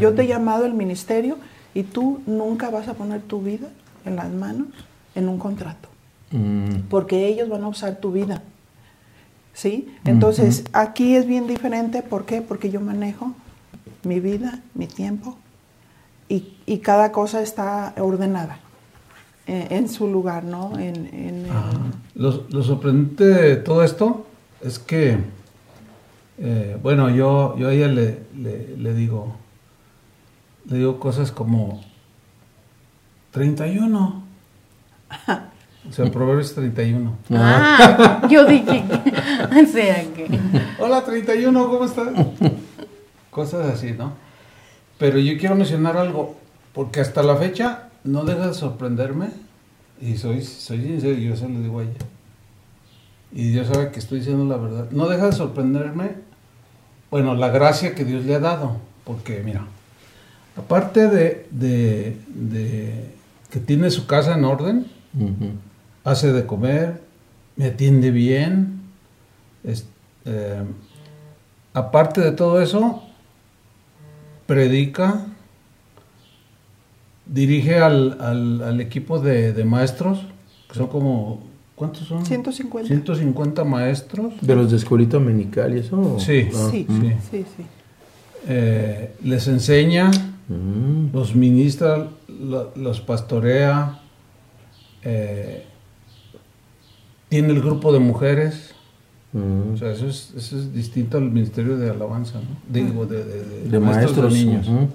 Yo te he llamado al ministerio y tú nunca vas a poner tu vida en las manos en un contrato, Mm, porque ellos van a usar tu vida. ¿Sí? Entonces, aquí es bien diferente, ¿por qué? Porque yo manejo mi vida, mi tiempo, y, cada cosa está ordenada eh, en su lugar, ¿no? En, lo sorprendente de todo esto es que, eh, bueno, yo, yo a ella le, le, le digo, le digo cosas como 31. O sea, Proverbios 31. Ah, yo dije, o sea que... Hola 31, ¿cómo estás? Cosas así, ¿no? Pero yo quiero mencionar algo, porque hasta la fecha no deja de sorprenderme, y soy, soy sincero, yo se lo digo a ella. Y Dios sabe que estoy diciendo la verdad. No deja de sorprenderme, bueno, la gracia que Dios le ha dado, porque mira, aparte de, de, de que tiene su casa en orden, hace de comer, me atiende bien. es- eh, aparte de todo eso, predica, dirige al, al- al equipo de, de maestros, que son como, ¿cuántos son? 150. 150 maestros. De los de escuelita dominical y eso. Sí. Ah, Sí, sí. sí, sí. Eh, les enseña, mm. los ministra, lo- los pastorea, eh, tiene el grupo de mujeres. Mm. O sea, eso es, eso es distinto al ministerio de alabanza, ¿no? Digo, de, de- de de maestros maestros de niños. ujú.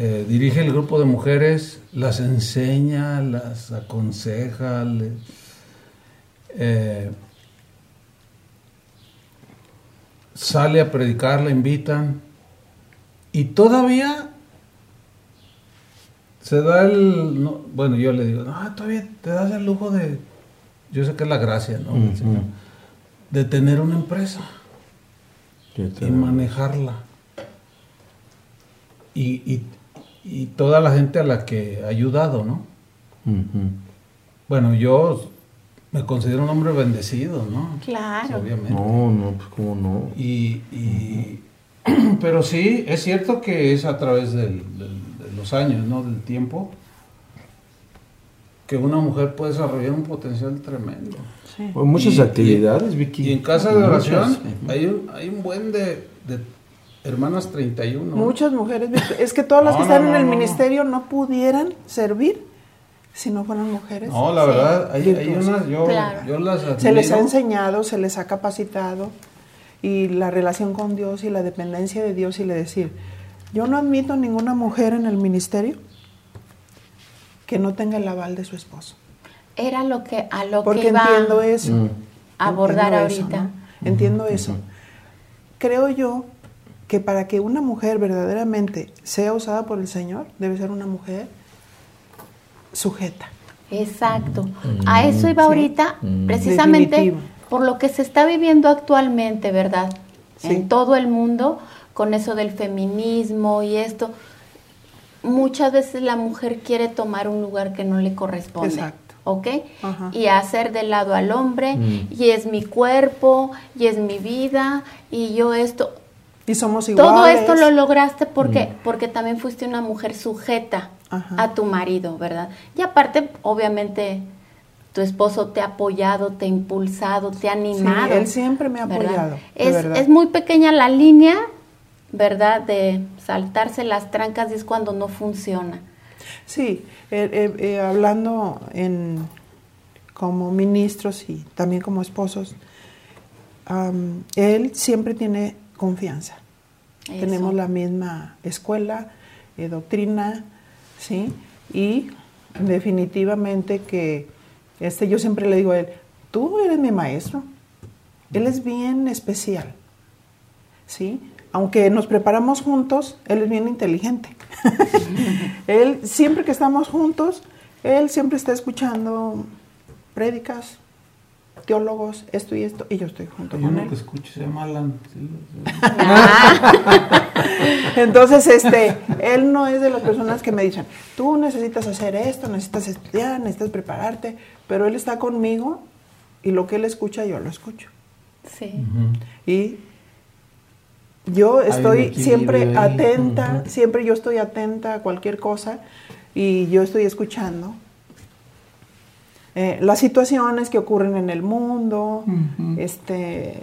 Eh, dirige el grupo de mujeres, las enseña, las aconseja, le- eh, sale a predicar, la invitan y todavía se da el, no, bueno, yo le digo, no, todavía te das el lujo de, yo sé que es la gracia, ¿no? de tener una empresa y manejarla. Y, y- y toda la gente a la que ha ayudado, ¿no? Bueno, yo me considero un hombre bendecido, ¿no? Claro. Obviamente. No, no, pues cómo no. Y, y- pero sí, es cierto que es a través del- del- de los años, ¿no? Del tiempo, que una mujer puede desarrollar un potencial tremendo. sí. Pues muchas Y- actividades, Vicky. Y en casa de oración hay un, hay un buen de, de hermanas 31. Muchas mujeres, es que todas las No, que están no, en el ministerio no pudieran servir si no fueran mujeres. No, la Sí. verdad, hay, hay unas, yo, Claro. yo las admiro. Se les ha enseñado, se les ha capacitado y la relación con Dios y la dependencia de Dios y le decir, yo no admito ninguna mujer en el ministerio que no tenga el aval de su esposo. Era lo que a lo Porque que iba entiendo eso. Mm. a abordar Entiendo eso, ahorita. ¿no? Entiendo eso. Creo yo que para que una mujer verdaderamente sea usada por el Señor, debe ser una mujer sujeta. Exacto. A eso iba ahorita, precisamente Definitivo. por lo que se está viviendo actualmente, ¿verdad? Sí. En todo el mundo, con eso del feminismo y esto. Muchas veces la mujer quiere tomar un lugar que no le corresponde. Exacto. ¿Ok? Ajá. Y hacer de lado al hombre, Mm. y es mi cuerpo, y es mi vida, y yo esto. Y somos iguales. Todo esto lo lograste porque, porque también fuiste una mujer sujeta Ajá. a tu marido, ¿verdad? Y aparte, obviamente, tu esposo te ha apoyado, te ha impulsado, te ha animado. él siempre me ha ¿verdad? apoyado, Es, verdad. es muy pequeña la línea, ¿verdad? De saltarse las trancas y es cuando no funciona. Sí, eh, eh, eh, hablando en, como ministros y también como esposos, él siempre tiene confianza. Eso. Tenemos la misma escuela, eh, doctrina, ¿sí? Y definitivamente que este, yo siempre le digo a él, tú eres mi maestro. Él es bien especial, ¿sí? Aunque nos preparamos juntos, él es bien inteligente. él, siempre que estamos juntos, él siempre está escuchando prédicas, teólogos, esto y esto, y yo estoy junto Hay con uno él. que escucha, se llama Alan. sí, sí. Entonces, este, él no es de las personas que me dicen, tú necesitas hacer esto, necesitas estudiar, necesitas prepararte, pero él está conmigo y lo que él escucha, yo lo escucho. Sí. Y yo estoy siempre ahí. atenta, siempre yo estoy atenta a cualquier cosa y yo estoy escuchando eh, las situaciones que ocurren en el mundo, este,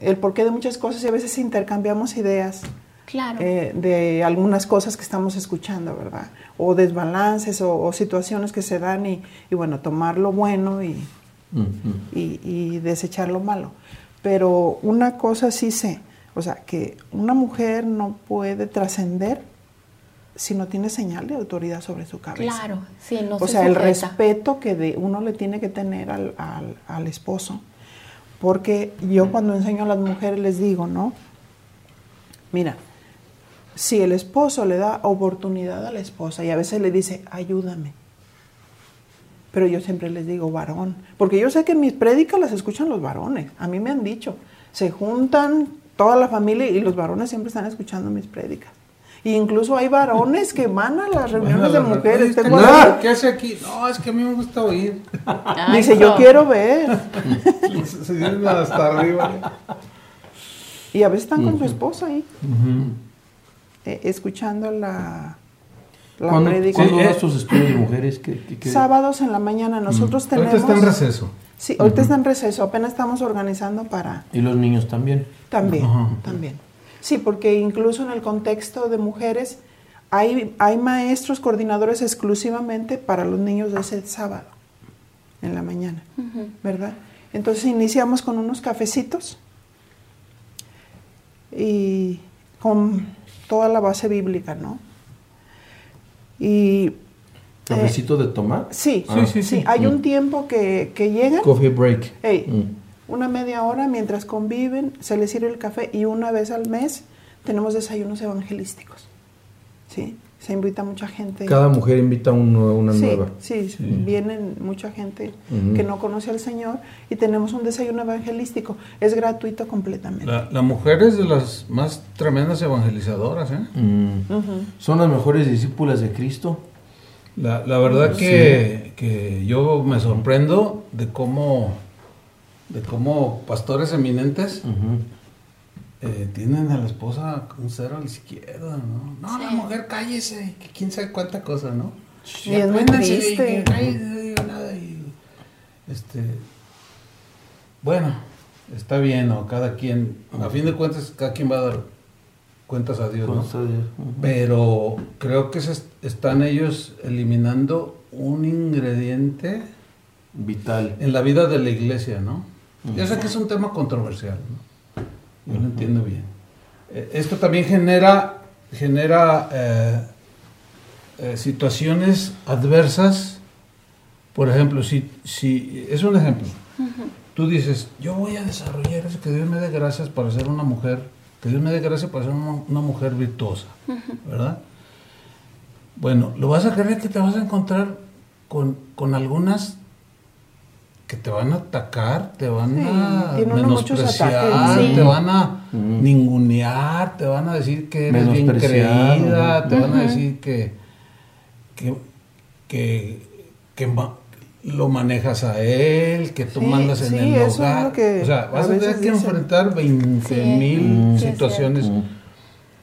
el porqué de muchas cosas y a veces intercambiamos ideas Claro. eh, de algunas cosas que estamos escuchando, ¿verdad? O desbalances o, o situaciones que se dan y, y bueno, tomar lo bueno y, y, y desechar lo malo. Pero una cosa sí sé, o sea, que una mujer no puede trascender si no tiene señal de autoridad sobre su cabeza. Claro, sí, no o se sea, el respeto que de uno le tiene que tener al, al- al esposo. Porque yo cuando enseño a las mujeres les digo, ¿no? Mira, si el esposo le da oportunidad a la esposa y a veces le dice, ayúdame. Pero yo siempre les digo varón, porque yo sé que mis prédicas las escuchan los varones. A mí me han dicho, se juntan toda la familia y los varones siempre están escuchando mis prédicas. Y incluso hay varones que van a las reuniones de mujeres. ¿este Tengo qué- amigos- ¿Qué hace aquí? No, es que a mí me gusta oír. Ay, Dice, no. yo quiero ver. Se vienen hasta arriba. Y a veces están con su esposa ahí, eh, escuchando la, la ¿Cuándo, prédica. ¿cuándo Sí, das eh. tus estudios de mujeres? ¿Qué, qué- qué- Sábados en la mañana nosotros tenemos... Ahorita está en receso. Sí, ahorita está en receso, apenas estamos organizando para... Y los niños también. También, también. Sí, porque incluso en el contexto de mujeres hay, hay maestros coordinadores exclusivamente para los niños de ese sábado, en la mañana, ¿verdad? Entonces iniciamos con unos cafecitos y con toda la base bíblica, ¿no? Y ¿Cafecito de tomar? sí, Ah. sí, sí, hay un tiempo que, que llegan. Coffee break. Ey, Mm. Una media hora mientras conviven, se les sirve el café y una vez al mes tenemos desayunos evangelísticos. ¿Sí? Se invita mucha gente. Cada mujer invita a uno- una sí, nueva. sí, vienen mucha gente Ujú. que no conoce al Señor y tenemos un desayuno evangelístico. Es gratuito completamente. La, la mujer es de las más tremendas evangelizadoras, ¿eh? Mm. Ujú. Son las mejores discípulas de Cristo. La, la verdad que, que yo me sorprendo de cómo, de cómo pastores eminentes eh, tienen a la esposa con un cero a la izquierda, ¿no? No, la mujer cállese, que quién sabe cuánta cosa, ¿no? Y es muy y nada, y, este, bueno, está bien, ¿no? Cada quien, a fin de cuentas, cada quien va a dar cuentas a Dios, ¿no? Ujú. Pero creo que se est- están ellos eliminando un ingrediente Vital. en la vida de la iglesia, ¿no? Yo sé que es un tema controversial, ¿no? Yo lo entiendo bien. Eh, Esto también genera, genera eh, eh, situaciones adversas. Por ejemplo, si, si es un ejemplo, tú dices, yo voy a desarrollar eso, que Dios me dé gracias para ser una mujer, que Dios me dé gracias para ser una, una mujer virtuosa, ¿verdad? Bueno, lo vas a creer que te vas a encontrar con, con algunas que te van a atacar, te van Sí, a menospreciar. Sí. te van a Mm. ningunear, te van a decir que eres bien creída, te van a decir que, que, que, que ma- lo manejas a él, que tú Sí, mandas en sí, el es hogar. lo que o sea, vas a tener que dicen. enfrentar 20 Sí, mil situaciones. Mm.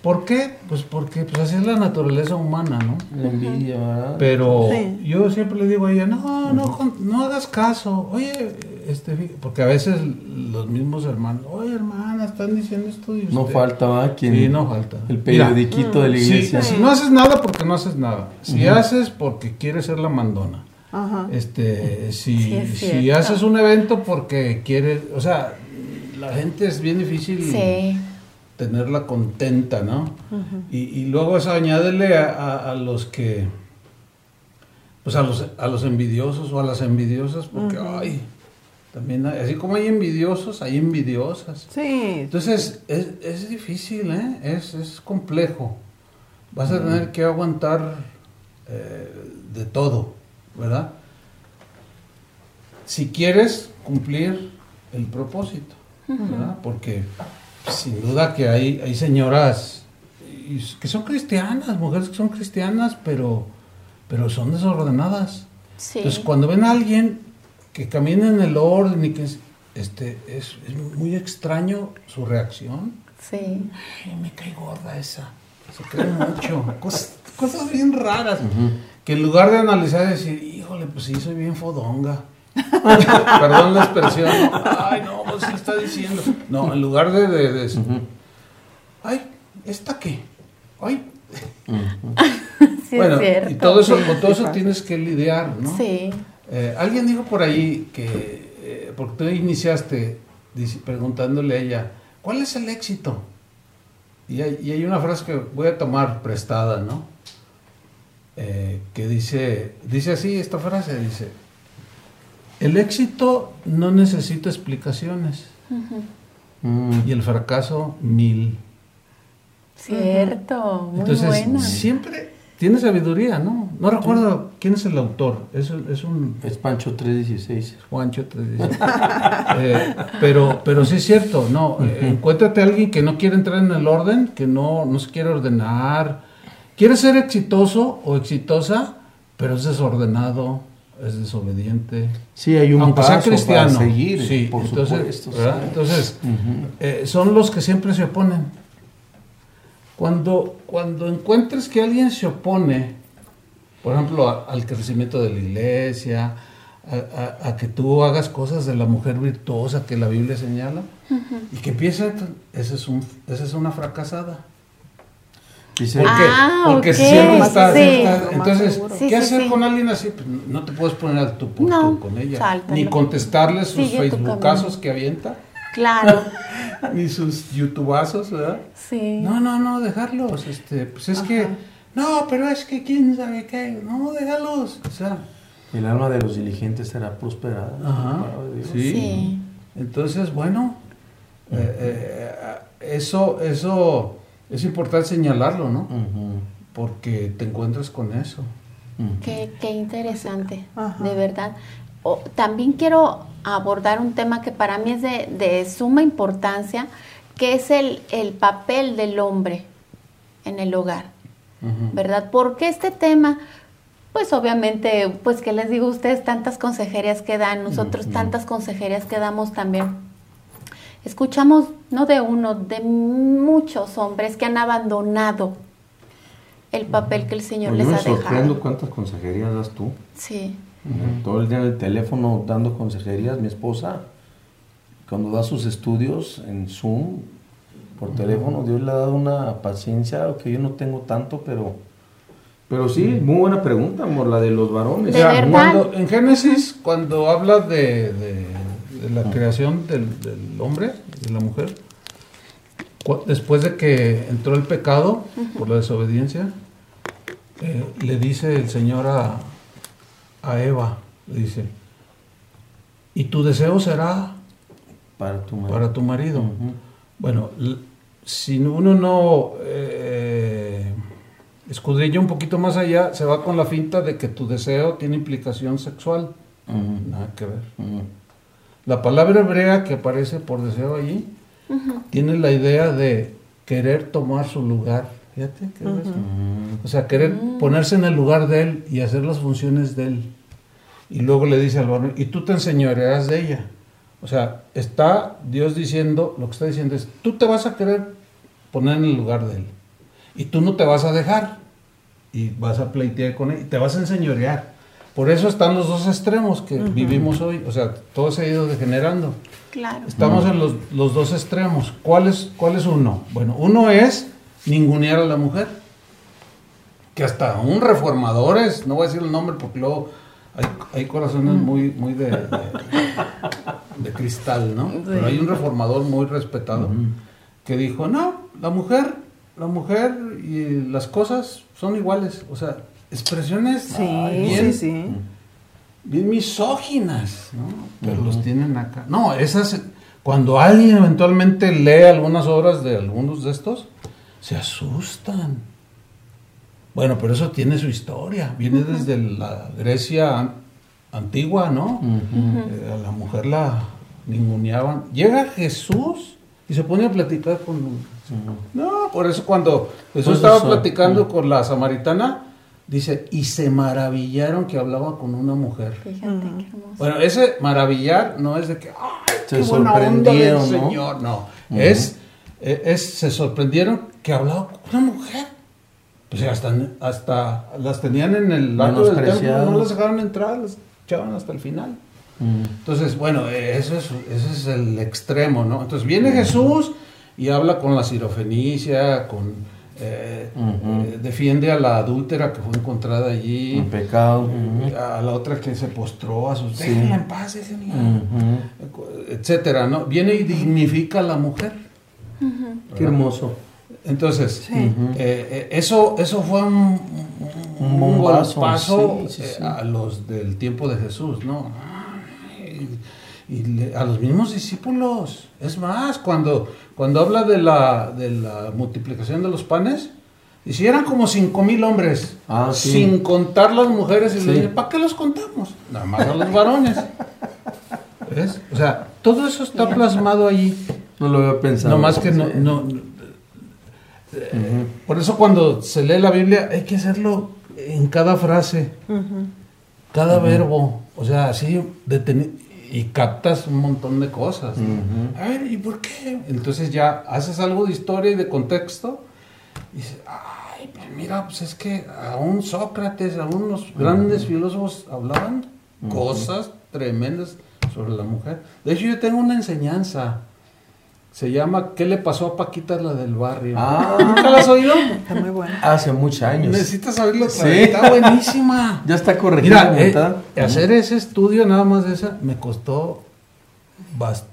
¿Por qué? Pues porque pues así es la naturaleza humana, ¿no? La envidia, ¿verdad? Pero Sí. yo siempre le digo a ella, no, no, con- no hagas caso. Oye, este, porque a veces los mismos hermanos, oye hermana, están diciendo esto. y no usted-". falta, ¿verdad? Quien- Sí, no falta. El Mira, periodiquito de la Si, iglesia. si no haces nada porque no haces nada. Si haces porque quieres ser la mandona. Ajá. Este, si, Sí, es si haces un evento porque quieres, o sea, la gente es bien difícil Sí. Tenerla contenta, ¿no? y, y luego eso añádele a, a- a los que, pues a los, a los envidiosos o a las envidiosas, porque, ay, también, hay- así como hay envidiosos, hay envidiosas. Sí, Entonces, es, es difícil, ¿eh? Es, es complejo. Vas a tener que aguantar eh, de todo, ¿verdad? Si quieres cumplir el propósito, ¿verdad? Porque sin duda que hay, hay señoras que son cristianas, mujeres que son cristianas, pero, pero son desordenadas. Sí. Entonces, cuando ven a alguien que camina en el orden y que es, este, es, es muy extraño su reacción. Sí. Ay, me cae gorda esa. Se cree mucho. Cosas, cosas bien raras. Que en lugar de analizar y decir, híjole, pues sí, soy bien fodonga. Perdón la expresión. Ay, no, pues sí está diciendo. No, en lugar de, de, de decir, ay, ¿esta qué? Ay. Sí, bueno, es cierto. y todo eso, con todo eso tienes que lidiar, ¿no? Sí. Eh, alguien dijo por ahí que, eh, porque tú iniciaste dice- preguntándole a ella, ¿cuál es el éxito? Y hay, y hay una frase que voy a tomar prestada, ¿no? Eh, que dice, dice así esta frase, dice, el éxito no necesita explicaciones Mm. y el fracaso mil. Cierto. Muy Entonces, buena. siempre tiene sabiduría, ¿no? No recuerdo quién es el autor, es, es un Es Pancho 316. Juancho te dice. Eh, pero, pero sí es cierto, no. eh, encuéntrate a alguien que no quiere entrar en el orden, que no, no se quiere ordenar. Quiere ser exitoso o exitosa, pero es desordenado, es desobediente. Sí, hay un Aunque sea paso cristiano. para seguir, sí, por entonces, supuesto. sí. Entonces, Ujú. eh, son los que siempre se oponen. Cuando, cuando encuentres que alguien se opone, por ejemplo, a- al crecimiento de la iglesia, a, a- a que tú hagas cosas de la mujer virtuosa que la Biblia señala, y que empieza, esa es, un, esa es una fracasada. Dice, ¿Por qué? Ah, Porque ok, siempre está, sí. está- Entonces. Sí, ¿qué hacer sí. con alguien así? Pues no te puedes poner al tú por No, con ella. sáltalo. Ni contestarle sus Sigue tu facebookazos que avienta, Claro. ni sus youtubazos, ¿verdad? Sí. No, no, no, dejarlos. Este, pues es que, no, pero es que quién sabe qué. No, déjalos. O sea, el alma de los diligentes será prosperada. Ajá, sí. Sí. entonces, bueno, eh, eh, eso, eso es importante señalarlo, ¿no? Porque te encuentras con eso. Qué, qué interesante, Ajá. de verdad. También quiero abordar un tema que para mí es de, de suma importancia, que es el, el papel del hombre en el hogar. ¿verdad? Porque este tema, pues obviamente, pues que les digo a ustedes, tantas consejerías que dan, nosotros tantas consejerías que damos también. Escuchamos, no de uno, de muchos hombres que han abandonado el papel que el Señor Pues yo les me ha sorprendo dejado. cuántas consejerías das tú. Sí. Todo el día en el teléfono dando consejerías. Mi esposa, cuando da sus estudios en Zoom, por teléfono, Dios le ha dado una paciencia que yo no tengo tanto, pero, pero sí, muy buena pregunta, amor, la de los varones. De verdad. Cuando, en Génesis, cuando habla de la creación del, del hombre y de la mujer, después de que entró el pecado por la desobediencia, eh, le dice el Señor a, a Eva, le dice, y tu deseo será Para tu marido. para tu marido. Bueno, si uno no eh, escudriña un poquito más allá, se va con la finta de que tu deseo tiene implicación sexual. Nada que ver. La palabra hebrea que aparece por deseo allí tiene la idea de querer tomar su lugar. Fíjate, ¿qué es eso? Ujú. O sea, querer ponerse en el lugar de él y hacer las funciones de él. Y luego le dice al varón, y tú te enseñorearás de ella. O sea, está Dios diciendo, lo que está diciendo es, tú te vas a querer poner en el lugar de él. Y tú no te vas a dejar. Y vas a pleitear con él y te vas a enseñorear. Por eso están los dos extremos que vivimos hoy. O sea, todo se ha ido degenerando. Claro. Estamos en los, los dos extremos. ¿Cuál es, ¿Cuál es uno? Bueno, uno es ningunear a la mujer. Que hasta un reformadores, no voy a decir el nombre porque luego hay, hay corazones muy, muy de, de, de cristal, ¿no? Pero hay un reformador muy respetado que dijo, no, la mujer, la mujer y las cosas son iguales. O sea, expresiones Sí, bien, sí, sí. bien misóginas, ¿no? Pero los tienen acá. No, esas, cuando alguien eventualmente lee algunas obras de algunos de estos, se asustan. Bueno, pero eso tiene su historia. Viene desde la Grecia an- antigua, ¿no? Eh, a la mujer la ninguneaban. Llega Jesús y se pone a platicar con... No, por eso cuando Jesús Pues estaba eso, platicando con la samaritana, dice, y se maravillaron que hablaba con una mujer. Fíjate qué hermoso. Bueno, ese maravillar no es de que, ¡ay, Se buena onda del sorprendieron, ¿no? Señor! No, es, es, es- se sorprendieron que hablaba con una mujer. Pues hasta, hasta las tenían en el lado del templo, no las dejaron entrar, las echaban hasta el final. Mm. Entonces, bueno, eh, eso es, ese es el extremo, ¿no? Entonces viene Jesús y habla con la sirofenicia, con... eh, eh, defiende a la adúltera que fue encontrada allí, pecado. a la otra que se postró a sus... Sí. Déjenla en paz, ese niño etcétera, ¿no? Viene y dignifica a la mujer. Qué hermoso. Entonces, Sí. eh, eh, eso, eso fue un, un, Un un bombazo, golpazo, sí, sí, sí. a los del tiempo de Jesús, ¿no? Y, y le- a los mismos discípulos. Es más, cuando, cuando habla de la, de la multiplicación de los panes, dice, eran como cinco mil hombres, Ah, sí. sin contar las mujeres. Y Sí. le dice, ¿para qué los contamos? Nada más a los varones. ¿Ves? O sea, todo eso está plasmado allí. No lo había pensado. No más que no, no- eh, por eso cuando se lee la Biblia hay que hacerlo en cada frase, cada verbo, o sea, así deteni- y captas un montón de cosas. A ver, ¿y por qué? Entonces ya haces algo de historia y de contexto y dices, ay, pues mira, pues es que aún Sócrates, aún los grandes filósofos hablaban cosas tremendas sobre la mujer. De hecho, yo tengo una enseñanza. Se llama ¿Qué le pasó a Paquita la del barrio? Ah. ¿Nunca la has oído? Está muy bueno. Hace muchos años. Necesitas oírlo Sí. Está buenísima. Ya está corregida. Mira, eh, hacer ese estudio nada más de esa me costó bast-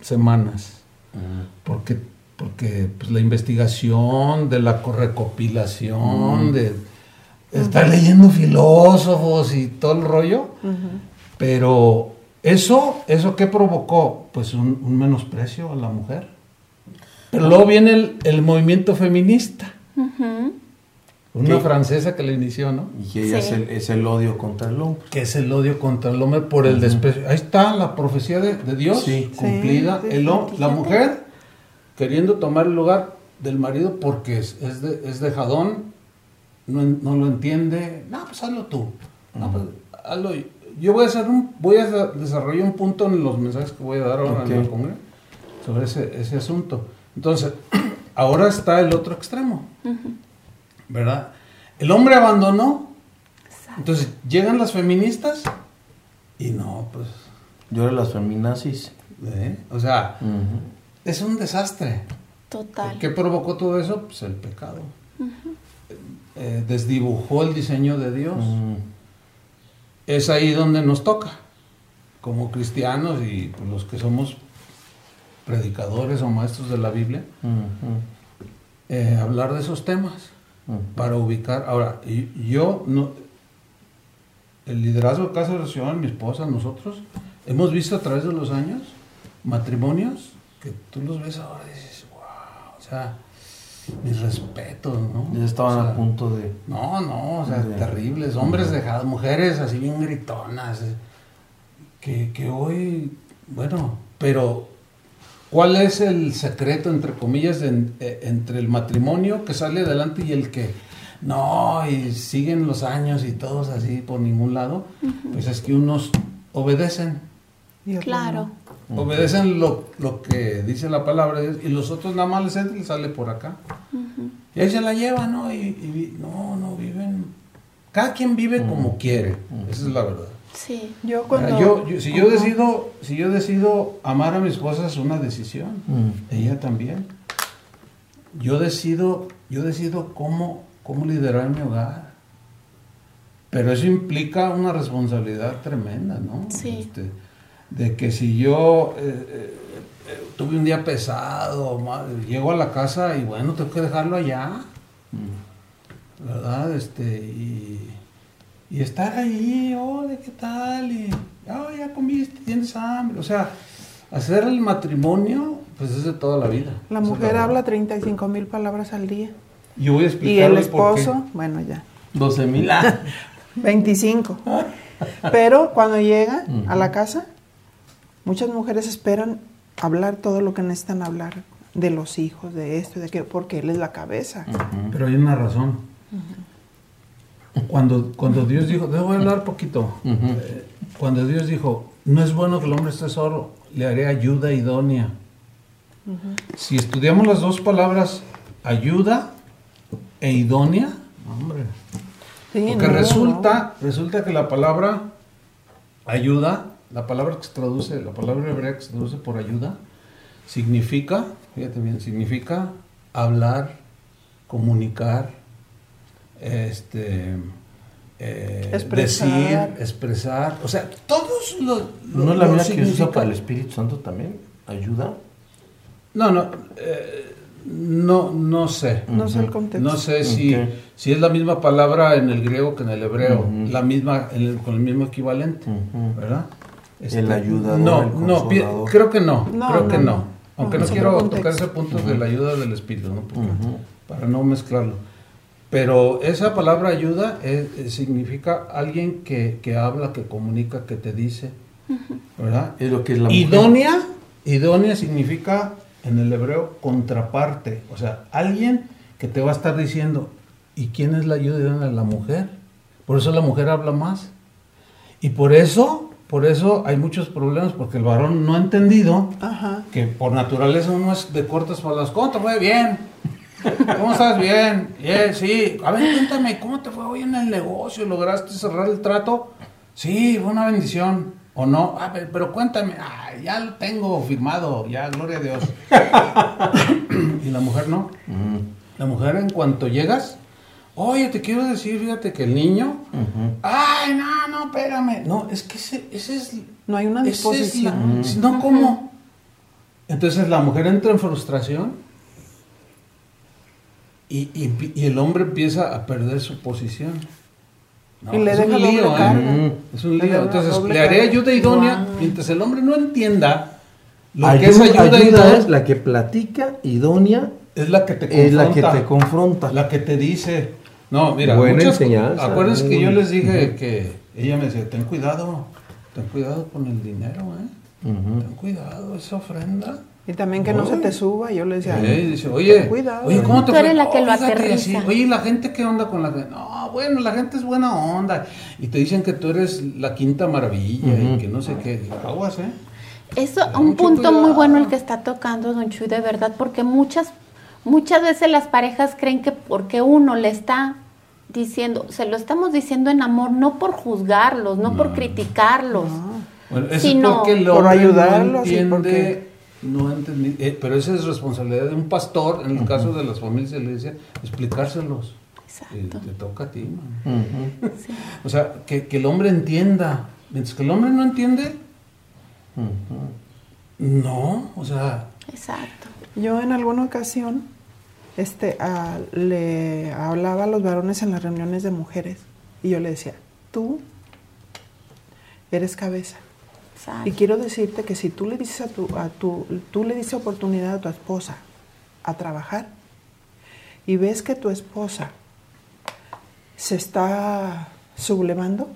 semanas. Porque, porque pues, la investigación, de la co- recopilación, de estar leyendo filósofos y todo el rollo. Pero eso, ¿eso qué provocó? Pues un, un menosprecio a la mujer. Pero luego viene el, el movimiento feminista. Una ¿Qué? francesa que le inició, ¿no? Y ella es, el, es el odio contra el hombre. que es el odio contra el hombre por el desprecio. Ahí está la profecía de, de Dios Sí. cumplida. Sí, sí, El la mujer queriendo tomar el lugar del marido porque es, es, de, es dejadón, no, no lo entiende. No, pues hazlo tú. No, pues, hazlo. Yo voy a hacer un, voy a de- desarrollar un punto en los mensajes que voy a dar ahora en el Congreso sobre ese, ese asunto. Entonces, ahora está el otro extremo, ¿verdad? El hombre abandonó entonces llegan las feministas y no, pues, Yo era las feminazis. ¿eh? o sea, es un desastre. Total. ¿Qué provocó todo eso? Pues el pecado. Eh, desdibujó el diseño de Dios. Es ahí donde nos toca, como cristianos y pues, los que somos predicadores o maestros de la Biblia, eh, hablar de esos temas para ubicar. Ahora, yo no. El liderazgo de Casa de Oración, mi esposa, nosotros, hemos visto a través de los años matrimonios que tú los ves ahora y dices, wow, o sea, mis respetos, ¿no? Ya estaban O sea, a punto de. No, no, o sea, de- terribles, hombres dejados, mujeres así bien gritonas, eh, que, que hoy, bueno, pero ¿cuál es el secreto, entre comillas, en- eh, entre el matrimonio que sale adelante y el que no, y siguen los años y todos así por ningún lado? Pues es que unos obedecen, Claro. Obedecen lo, lo que dice la palabra de Dios y los otros nada más les entra y sale por acá. Y ahí se la llevan, ¿no? Y, no, no viven. Cada quien vive como quiere, esa es la verdad. Sí. Yo cuando... Ahora, yo, yo- si yo decido, si yo decido amar a mi esposa es una decisión, ella también. Yo decido, yo decido cómo, cómo liderar mi hogar. Pero eso implica una responsabilidad tremenda, ¿no? Sí. Este, de que si yo eh, eh, tuve un día pesado, ma- llego a la casa y bueno, tengo que dejarlo allá, ¿verdad? Este, y, y estar ahí, hola, ¿qué tal? Y, "Oh, ya comiste, tienes hambre. O sea, hacer el matrimonio, pues es de toda la vida. La mujer verdad. habla 35 mil palabras al día. Yo voy a Y el explicarles por qué. esposo, bueno, ya, 12 mil. Ah. 25. Pero cuando llega a la casa, muchas mujeres esperan hablar todo lo que necesitan hablar de los hijos, de esto, de aquello, porque él es la cabeza. Pero hay una razón. Cuando, cuando Dios dijo, debo hablar poquito. Eh, cuando Dios dijo, no es bueno que el hombre esté solo, le haré ayuda idónea. Si estudiamos las dos palabras, ayuda e idónea, hombre. Sí, Porque no, resulta, resulta que la palabra ayuda, la palabra que se traduce, la palabra hebrea que se traduce por ayuda, significa, fíjate bien, significa hablar, comunicar, este, eh, Expresar. decir, expresar, o sea, todos los... ¿No es la misma que se usa significa- para el Espíritu Santo también? ¿Ayuda? No, no, eh, no, no sé. No sé el contexto. No sé si, si es la misma palabra en el griego que en el hebreo, la misma, en el- con el mismo equivalente. ¿verdad? Este, El ayudador, No, el no, creo que no, No, creo que no, no. no. Aunque No, quiero tocar ese punto de la ayuda del Espíritu, ¿no? Porque- Ujú. para no mezclarlo. Pero esa palabra ayuda es- es- significa alguien que, que habla, que comunica, que te dice, ¿verdad? Es lo que es la mujer. Idónea, idónea significa en el hebreo contraparte, o sea, alguien que te va a estar diciendo, ¿y quién es la ayuda idónea? La mujer. Por eso la mujer habla más. Y por eso, por eso hay muchos problemas, porque el varón no ha entendido Ajá. que por naturaleza uno es de cortas palabras. ¿Cómo te fue? Bien. ¿Cómo estás? Bien. Sí. A ver, cuéntame, ¿cómo te fue hoy en el negocio? ¿Lograste cerrar el trato? Sí, fue una bendición. ¿O no? A ver, pero cuéntame. Ah, ya lo tengo firmado. Ya, gloria a Dios. y la mujer no. La mujer en cuanto llegas, oye, te quiero decir, fíjate que el niño... Ujú. Ay, no, no, espérame. No, es que ese, ese es No hay una esa es disposición. la- si no, ¿cómo? Entonces la mujer entra en frustración y, y- y el hombre empieza a perder su posición. No, Y le es deja un doble lío, ¿eh? Es un Le lío. Entonces le haré carga. ayuda idónea Wow. mientras el hombre no entienda lo Ayuda, que es ayuda, ayuda idónea. es la que platica, idónea Es la que te confronta. es la que te confronta. La que te dice. No, mira, Buena muchas- enseñanza. acuérdense que yo les dije que ella me decía, ten cuidado, ten cuidado con el dinero, ¿eh? Ten cuidado, esa ofrenda. Y también que no se te suba. Yo le decía, Eh, y dice, oye, cuidado. oye, ¿cómo te Tú eres la que Oh, lo aterriza. así, Oye, ¿y la gente qué onda con la gente? No, bueno, la gente es buena onda. Y te dicen que tú eres la quinta maravilla y que no sé qué. Aguas, ¿eh? Eso, Ten un punto cuidado. muy bueno el que está tocando Don Chuy, de verdad, porque muchas, muchas veces las parejas creen que porque uno le está diciendo, se lo estamos diciendo en amor, no por juzgarlos, no, por criticarlos. Bueno, eso Sí, es no. porque el Por ayudarlos no y entiende, porque- no entendí, eh, pero esa es responsabilidad de un pastor, en el caso de las familias de la iglesia, explicárselos. Exacto. Y te toca a ti. Sí. O sea, que, que el hombre entienda. Mientras que el hombre no entiende, no, o sea, Exacto. Yo en alguna ocasión este, a- le hablaba a los varones en las reuniones de mujeres y yo le decía, tú eres cabeza. exacto. Y quiero decirte que si tú le dices a tu, a tu, tú le dices oportunidad a tu esposa a trabajar y ves que tu esposa se está sublevando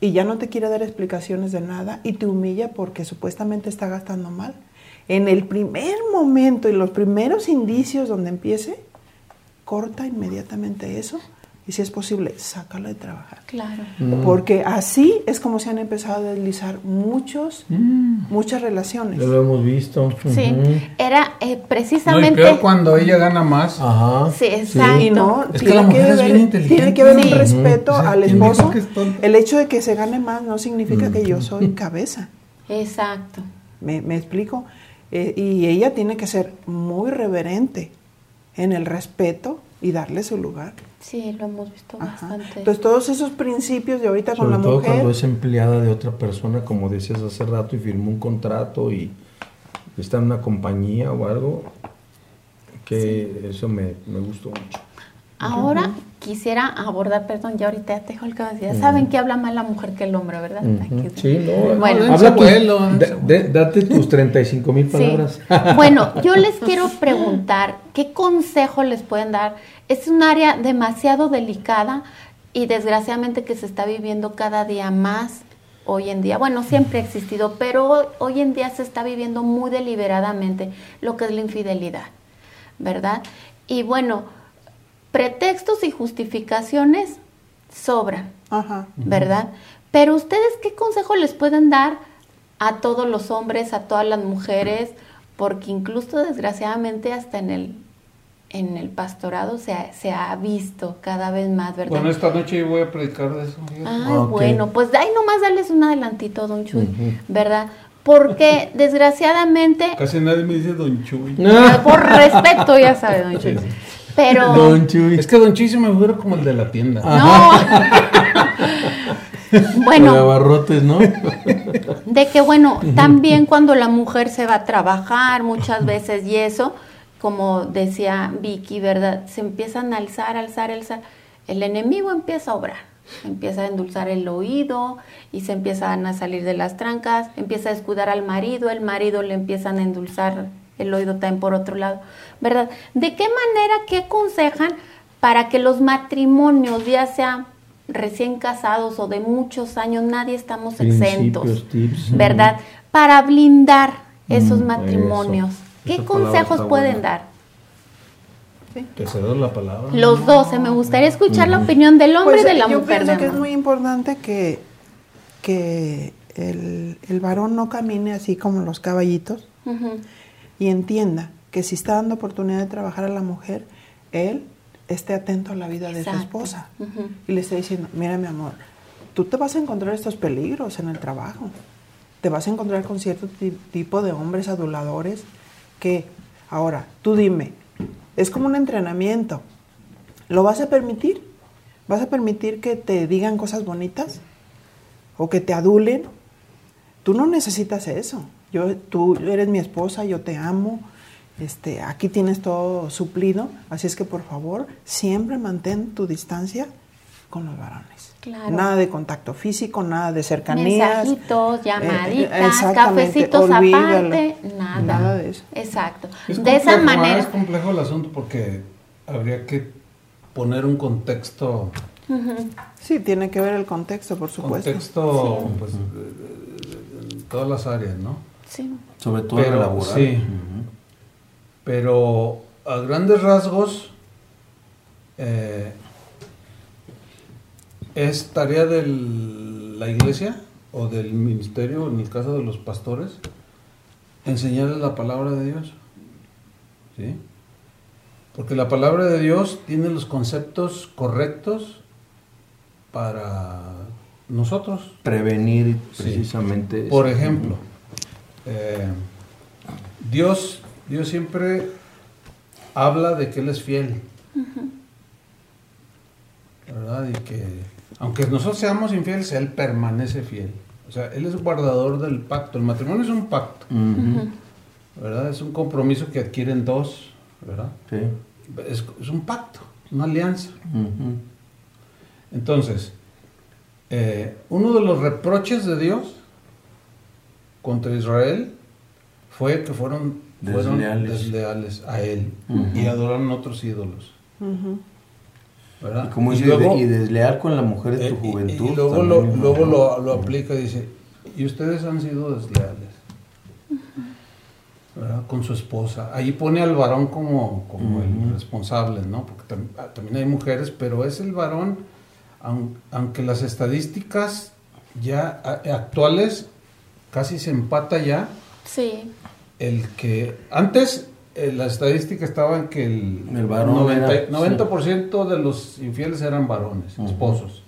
y ya no te quiere dar explicaciones de nada y te humilla porque supuestamente está gastando mal, en el primer momento y los primeros indicios donde empiece, corta inmediatamente eso y si es posible, sácala de trabajar. Claro. Porque así es como se han empezado a deslizar muchos, muchas relaciones. Ya lo hemos visto. Sí, era eh, no, y precisamente... peor cuando ella gana más. Ajá. Sí, exacto. Y no, Es que tiene la mujer es haber- bien inteligente. Tiene que haber Sí. un respeto Ujú. O sea, al ¿quién dijo esposo. que es? El hecho de que se gane más no significa que yo soy cabeza. Exacto. ¿Me, me explico? Eh, y ella tiene que ser muy reverente en el respeto y darle su lugar. Sí, lo hemos visto Ajá. bastante. Entonces todos esos principios de ahorita con Sobre la todo mujer. cuando es empleada de otra persona, como decías hace rato, y firmó un contrato y está en una compañía o algo, que eso me, me gustó mucho. Ahora quisiera abordar, perdón, ya ahorita te dejo el que decía. Saben que habla más la mujer que el hombre, ¿verdad? Aquí- Sí, no, Bueno. habla tu- dense de- date tus 35 mil Sí. palabras. Bueno, yo les quiero preguntar, ¿qué consejo les pueden dar? Es un área demasiado delicada y desgraciadamente que se está viviendo cada día más hoy en día. Bueno, siempre ha existido, pero hoy en día se está viviendo muy deliberadamente lo que es la infidelidad, ¿verdad? Y bueno, pretextos y justificaciones sobran. Ajá. ¿verdad? Pero ustedes, ¿qué consejo les pueden dar a todos los hombres, a todas las mujeres? Porque incluso desgraciadamente hasta en el, en el pastorado se ha, se ha visto cada vez más, ¿verdad? Bueno, esta noche voy a predicar de eso. Ah, Ok. bueno, pues ahí nomás darles un adelantito, don Chuy. ¿verdad? Porque desgraciadamente, Casi nadie me dice Don Chuy. por respeto, ya sabe, don Chuy, pero... Don Chuy. Es que Don Chuy se me figura como el de la tienda. No. bueno, De abarrotes, ¿no? De que bueno, también cuando la mujer se va a trabajar muchas veces y eso, como decía Vicky, ¿verdad? Se empiezan a alzar, alzar, alzar. El enemigo empieza a obrar, empieza a endulzar el oído y se empiezan a salir de las trancas, empieza a escudar al marido, el marido le empiezan a endulzar el oído también por otro lado, ¿verdad? ¿De qué manera, qué aconsejan para que los matrimonios, ya sea recién casados o de muchos años, nadie estamos exentos? Tips. ¿verdad? Para blindar esos Mm, matrimonios. eso. ¿Qué Esa consejos pueden buena. dar? Te cedo la palabra. Los dos, eh, me gustaría escuchar la opinión del hombre Pues, y de la yo mujer. pienso de que es muy importante que, que el, el varón no camine así como los caballitos Ujú, y entienda que si está dando oportunidad de trabajar a la mujer, él esté atento a la vida de su esposa y le esté diciendo, mira mi amor, tú te vas a encontrar estos peligros en el trabajo, te vas a encontrar con cierto ti- tipo de hombres aduladores que, ahora, tú dime, es como un entrenamiento, ¿lo vas a permitir? ¿Vas a permitir que te digan cosas bonitas? ¿O que te adulen? Tú no necesitas eso. Yo, tú eres mi esposa, yo te amo. Este, aquí tienes todo suplido, así es que por favor siempre mantén tu distancia con los varones. Claro. Nada de contacto físico, nada de cercanías. Mensajitos, Eh, llamaditas, exactamente, cafecitos olvídalo. aparte, nada. Nada de eso. Exacto. Es de esa complejo, ¿eh? manera. Es complejo el asunto porque habría que poner un contexto, Ujú, Sí, tiene que ver el contexto, por supuesto. contexto pues, de- de- en todas las áreas, ¿no? Sí. Sobre todo Pero, en laboral. sí. Pero a grandes rasgos eh, es tarea de la iglesia o del ministerio, en el caso de los pastores, enseñarles la palabra de Dios. ¿Sí? Porque la palabra de Dios tiene los conceptos correctos para nosotros. Prevenir Sí. precisamente. Por eso. ejemplo, eh, Dios, Dios siempre habla de que Él es fiel. ¿Verdad? Y que aunque nosotros seamos infieles, Él permanece fiel. O sea, Él es guardador del pacto. El matrimonio es un pacto. ¿verdad? Es un compromiso que adquieren dos, ¿verdad? Sí. Es, es un pacto, una alianza. Entonces, eh, uno de los reproches de Dios contra Israel fue que fueron, fueron Desleales. desleales a él y adoraron otros ídolos. ¿verdad? Y como Y dice, luego- y desleal con la mujer de tu eh, y- juventud. Y, luego, lo, luego lo, lo aplica y dice, y ustedes han sido desleales. ¿verdad? Con su esposa. Ahí pone al varón como, como el responsable, ¿no? Porque tam- ah, también hay mujeres, pero es el varón, aun- aunque las estadísticas ya actuales casi se empata ya, Sí. el que antes eh, la estadística estaba en que el, El varón 90, era- 90% de los infieles eran varones, esposos,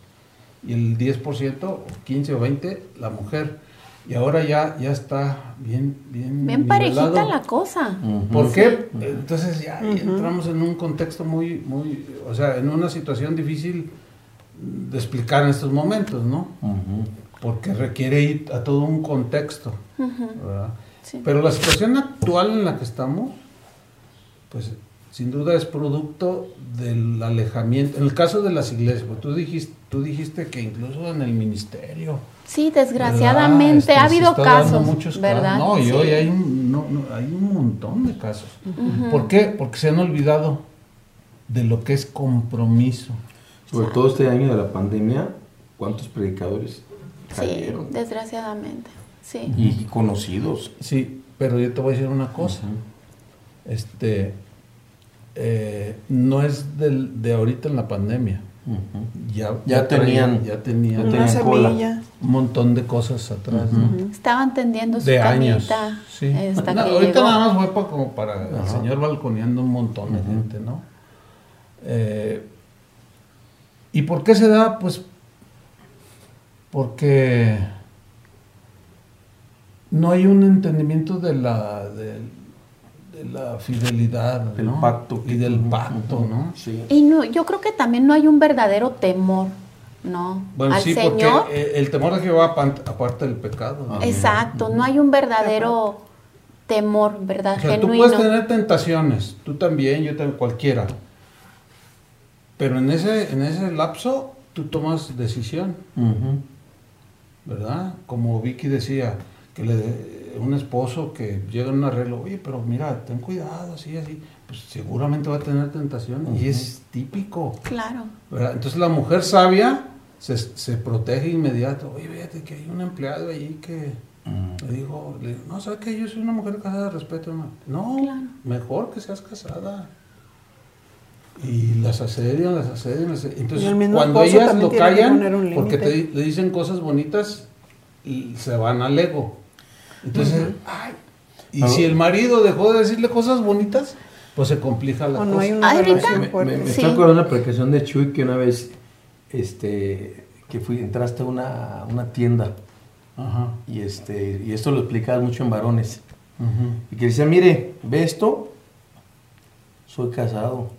y el 10%, o 15 o 20, la mujer. Y ahora ya, ya está bien, bien. Bien nivelado. parejita la cosa. Ujú. ¿Por qué? Entonces ya entramos en un contexto muy, muy, o sea, en una situación difícil de explicar en estos momentos, ¿no? Porque requiere ir a todo un contexto, ¿verdad? Sí. Pero la situación actual en la que estamos, pues sin duda es producto del alejamiento. En el caso de las iglesias, pues, tú dijiste, tú dijiste que incluso en el ministerio. Sí, desgraciadamente ha Este, se habido casos, muchos ¿verdad? casos. No, y hoy hay un, no, no, hay un montón de casos. ¿Por qué? Porque se han olvidado de lo que es compromiso. Sobre todo este año de la pandemia, ¿cuántos predicadores Sí, cayeron? desgraciadamente. Sí. Y conocidos. Sí, pero yo te voy a decir una cosa. Este, eh, no es del, de ahorita en la pandemia. Ya, Ya tenían- ya tenían Una tenían cola. un montón de cosas atrás, ¿no? Estaban tendiendo su de años. Sí. hasta No, que ahorita llegó. nada más fue pa- como para el señor balconeando un montón de gente, ¿no? Eh, ¿Y por qué se da? Pues porque no hay un entendimiento de la, de, de la fidelidad, Del ¿no? pacto. Y del pacto. ¿no? Sí. Y no, yo creo que también no hay un verdadero temor, ¿no? Bueno, Al sí, Señor. porque el temor de Jehová aparte del pecado. ¿no? Exacto, no hay un verdadero temor, ¿verdad? O sea, tú puedes tener tentaciones, tú también, yo también, cualquiera. Pero en ese, en ese lapso tú tomas decisión, Ujú. ¿Verdad? Como Vicky decía, que le, un esposo que llega en un arreglo, oye, pero mira, ten cuidado, así, así, pues seguramente va a tener tentación y es típico, Claro. ¿verdad? Entonces la mujer sabia se, se protege inmediato, oye, fíjate que hay un empleado ahí que Mm. le dijo, le dijo, no, ¿sabes que Yo soy una mujer casada, respeto. hermano". No, Claro. mejor que seas casada. Y las asedian, las asedian, las asedian. Entonces, el cuando ellas lo callan, porque te, le dicen cosas bonitas, y se van al ego. Entonces, ay, y si el marido dejó de decirle cosas bonitas, pues se complica la O no cosa. hay una Ay, Me, me, me Sí. estoy acordando de una predicación de Chuy que una vez este, que fui, entraste a una, una tienda Ajá. y, este, y esto lo explicabas mucho en varones. ujú. Y que decía, mire, ¿ve esto? Soy casado.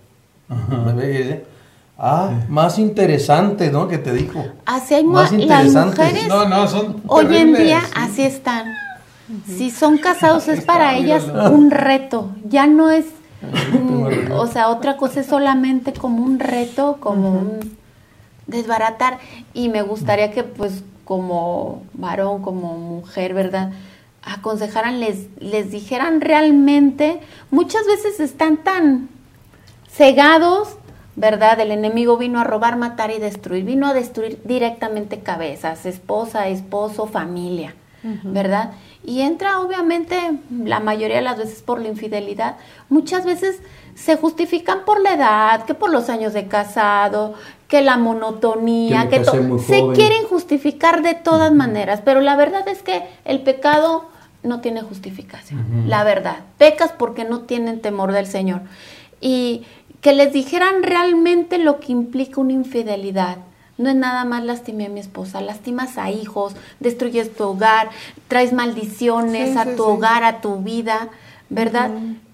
¿Me ve? Ah, más interesante, ¿no? Que te dijo. Así hay Más las interesantes. mujeres No, no, son hoy en día sí. así están. Si son casados es para ellas un reto. Ya no es, o sea, otra cosa es solamente como un reto, como un desbaratar. Y me gustaría que, pues, como varón, como mujer, ¿verdad? Aconsejaran, les, les dijeran realmente. Muchas veces están tan cegados, ¿verdad? El enemigo vino a robar, matar y destruir. Vino a destruir directamente cabezas, esposa, esposo, familia, ¿verdad? Y entra obviamente la mayoría de las veces por la infidelidad. Muchas veces se justifican por la edad, que por los años de casado, que la monotonía, Que que, se quieren justificar de todas maneras, pero la verdad es que el pecado no tiene justificación, la verdad. Pecas porque no tienen temor del Señor. Y que les dijeran realmente lo que implica una infidelidad. No es nada más lastimé a mi esposa, lastimas a hijos, destruyes tu hogar, traes maldiciones Sí, a sí, tu sí. hogar, a tu vida, ¿verdad?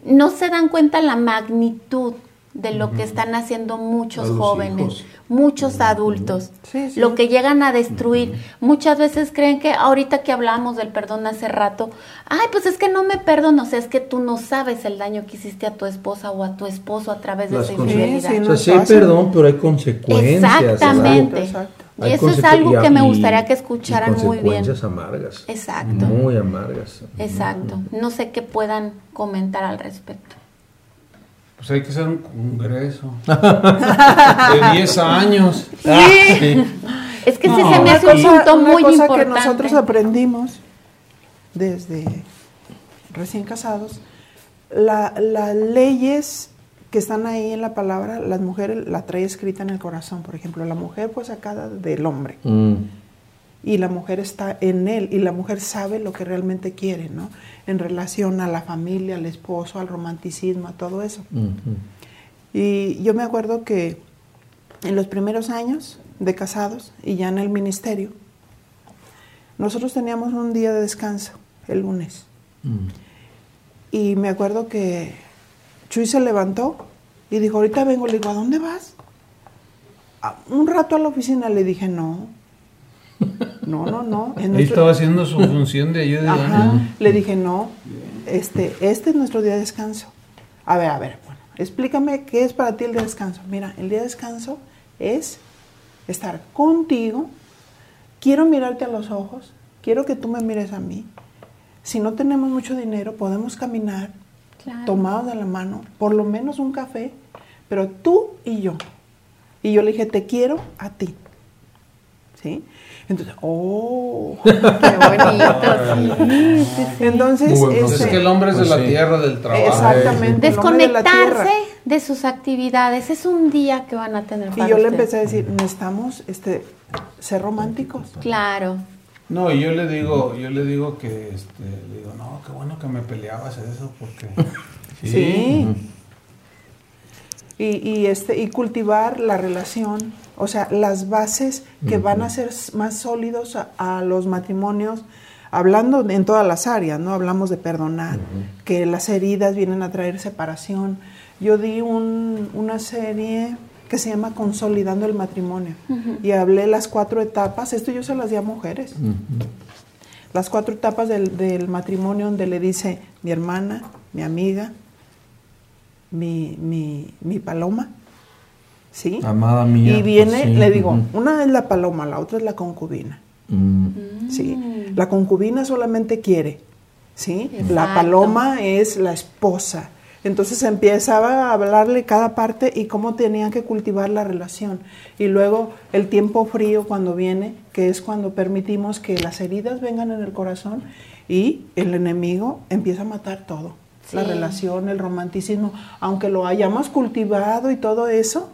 No se dan cuenta la magnitud de lo que están haciendo muchos jóvenes, hijos. muchos adultos, Sí, sí. lo que llegan a destruir. Muchas veces creen que ahorita que hablamos del perdón hace rato, ay, pues es que no me perdono, o sea, es que tú no sabes el daño que hiciste a tu esposa o a tu esposo a través de Las esa infidelidad. Sí, O no sea, es sí hay perdón, pero hay consecuencias. Exactamente. Exacto. Y Hay eso es algo que me gustaría que escucharan muy bien. Consecuencias amargas. Exacto. Muy amargas. Exacto. No sé qué puedan comentar al respecto. Pues hay que hacer un congreso de 10 años. Sí. Es que sí se me hace un punto una muy cosa importante. que nosotros aprendimos desde recién casados, la- las leyes que están ahí en la palabra, las mujeres la trae escrita en el corazón. Por ejemplo, la mujer fue sacada del hombre Mm. Y la mujer está en él y la mujer sabe lo que realmente quiere, ¿no? En relación a la familia, al esposo, al romanticismo, a todo eso. Y yo me acuerdo que en los primeros años de casados y ya en el ministerio, nosotros teníamos un día de descanso, el lunes. Mm. Y me acuerdo que Chuy se levantó y dijo, ahorita vengo. Le digo, ¿a dónde vas? "A- un rato a la oficina. Le dije, no. No, no, no. Nuestro- estaba haciendo su función de ayuda. Ajá. Le dije, no, este, este es nuestro día de descanso. A ver, a ver, bueno, explícame qué es para ti el día de descanso. Mira, el día de descanso es estar contigo. Quiero mirarte a los ojos. Quiero que tú me mires a mí. Si no tenemos mucho dinero, podemos caminar Claro. tomados de la mano, por lo menos un café, pero tú y yo. Y yo le dije, te quiero a ti. ¿Sí? Entonces, oh. Qué bonito, sí, sí, sí. Entonces, este, es que el hombre es de Pues la sí. tierra, del trabajo. Exactamente. de. Desconectarse de sus actividades es un día que van a tener Y para yo le empecé a decir, necesitamos este, ser románticos. Claro. No, y yo le digo, yo le digo que, este, le digo, no, qué bueno que me peleabas eso, porque Sí. Y, y, este, y cultivar la relación, o sea, las bases que van a ser más sólidos a, a los matrimonios, hablando en todas las áreas, ¿no? Hablamos de perdonar, que las heridas vienen a traer separación. Yo di un- una serie que se llama Consolidando el Matrimonio y hablé las cuatro etapas, esto yo se las di a mujeres, las cuatro etapas del, del matrimonio donde le dice mi hermana, mi amiga, mi, mi, mi paloma, ¿sí? Amada mía. y viene, pues sí, le digo, una es la paloma, la otra es la concubina, Mm. ¿sí? La concubina solamente quiere, ¿sí? La paloma es la esposa. Entonces empezaba a hablarle cada parte y cómo tenían que cultivar la relación. Y luego el tiempo frío cuando viene, que es cuando permitimos que las heridas vengan en el corazón y el enemigo empieza a matar todo. La relación, el romanticismo, aunque lo hayamos cultivado y todo eso,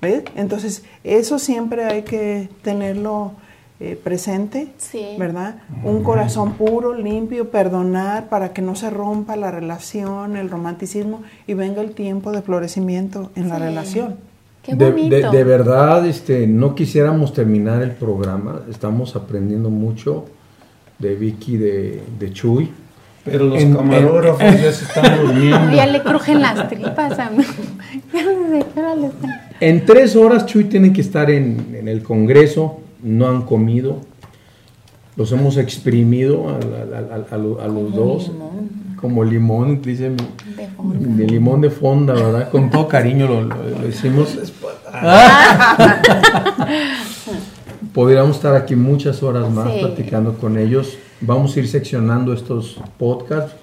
¿ves? Entonces eso siempre hay que tenerlo eh, presente, Sí. ¿verdad? Un corazón puro, limpio, perdonar para que no se rompa la relación, el romanticismo y venga el tiempo de florecimiento en la relación. Qué De, bonito. de- de verdad, este, no quisiéramos terminar el programa. Estamos aprendiendo mucho de Vicky, de, de Chuy. pero los En- camarógrafos ya se están durmiendo. Ya le crujen las tripas a mí. Ya desde qué hora le están- En tres horas Chuy tiene que estar en, en el Congreso. No han comido. Los hemos exprimido a, a- a- a lo- a los dos. Como limón, dice De de limón de fonda, ¿verdad? Con todo cariño lo, lo- lo hicimos. Podríamos estar aquí muchas horas más Sí. platicando con ellos. Vamos a ir seccionando estos podcasts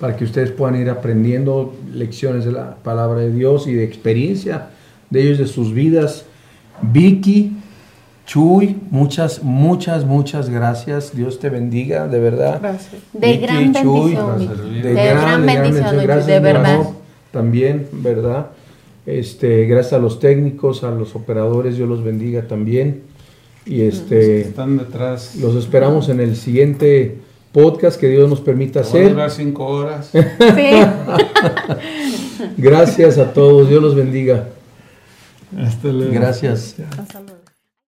para que ustedes puedan ir aprendiendo lecciones de la palabra de Dios y de experiencia de ellos, de sus vidas. Vicky, Chuy, muchas, muchas, muchas gracias. Dios te bendiga, de verdad. Gracias. De Vicky, gran Chuy, bendición, de, De gran, gran de gran bendición, Chuy, Gracias, de mi verdad. amor, También, ¿verdad? Este, gracias a los técnicos, a los operadores, Dios los bendiga también. Y este, Están detrás. los esperamos en el siguiente podcast que Dios nos permita Va a hacer. durar cinco horas. Sí. Gracias a todos, Dios los bendiga. Hasta luego. Gracias. Hasta luego.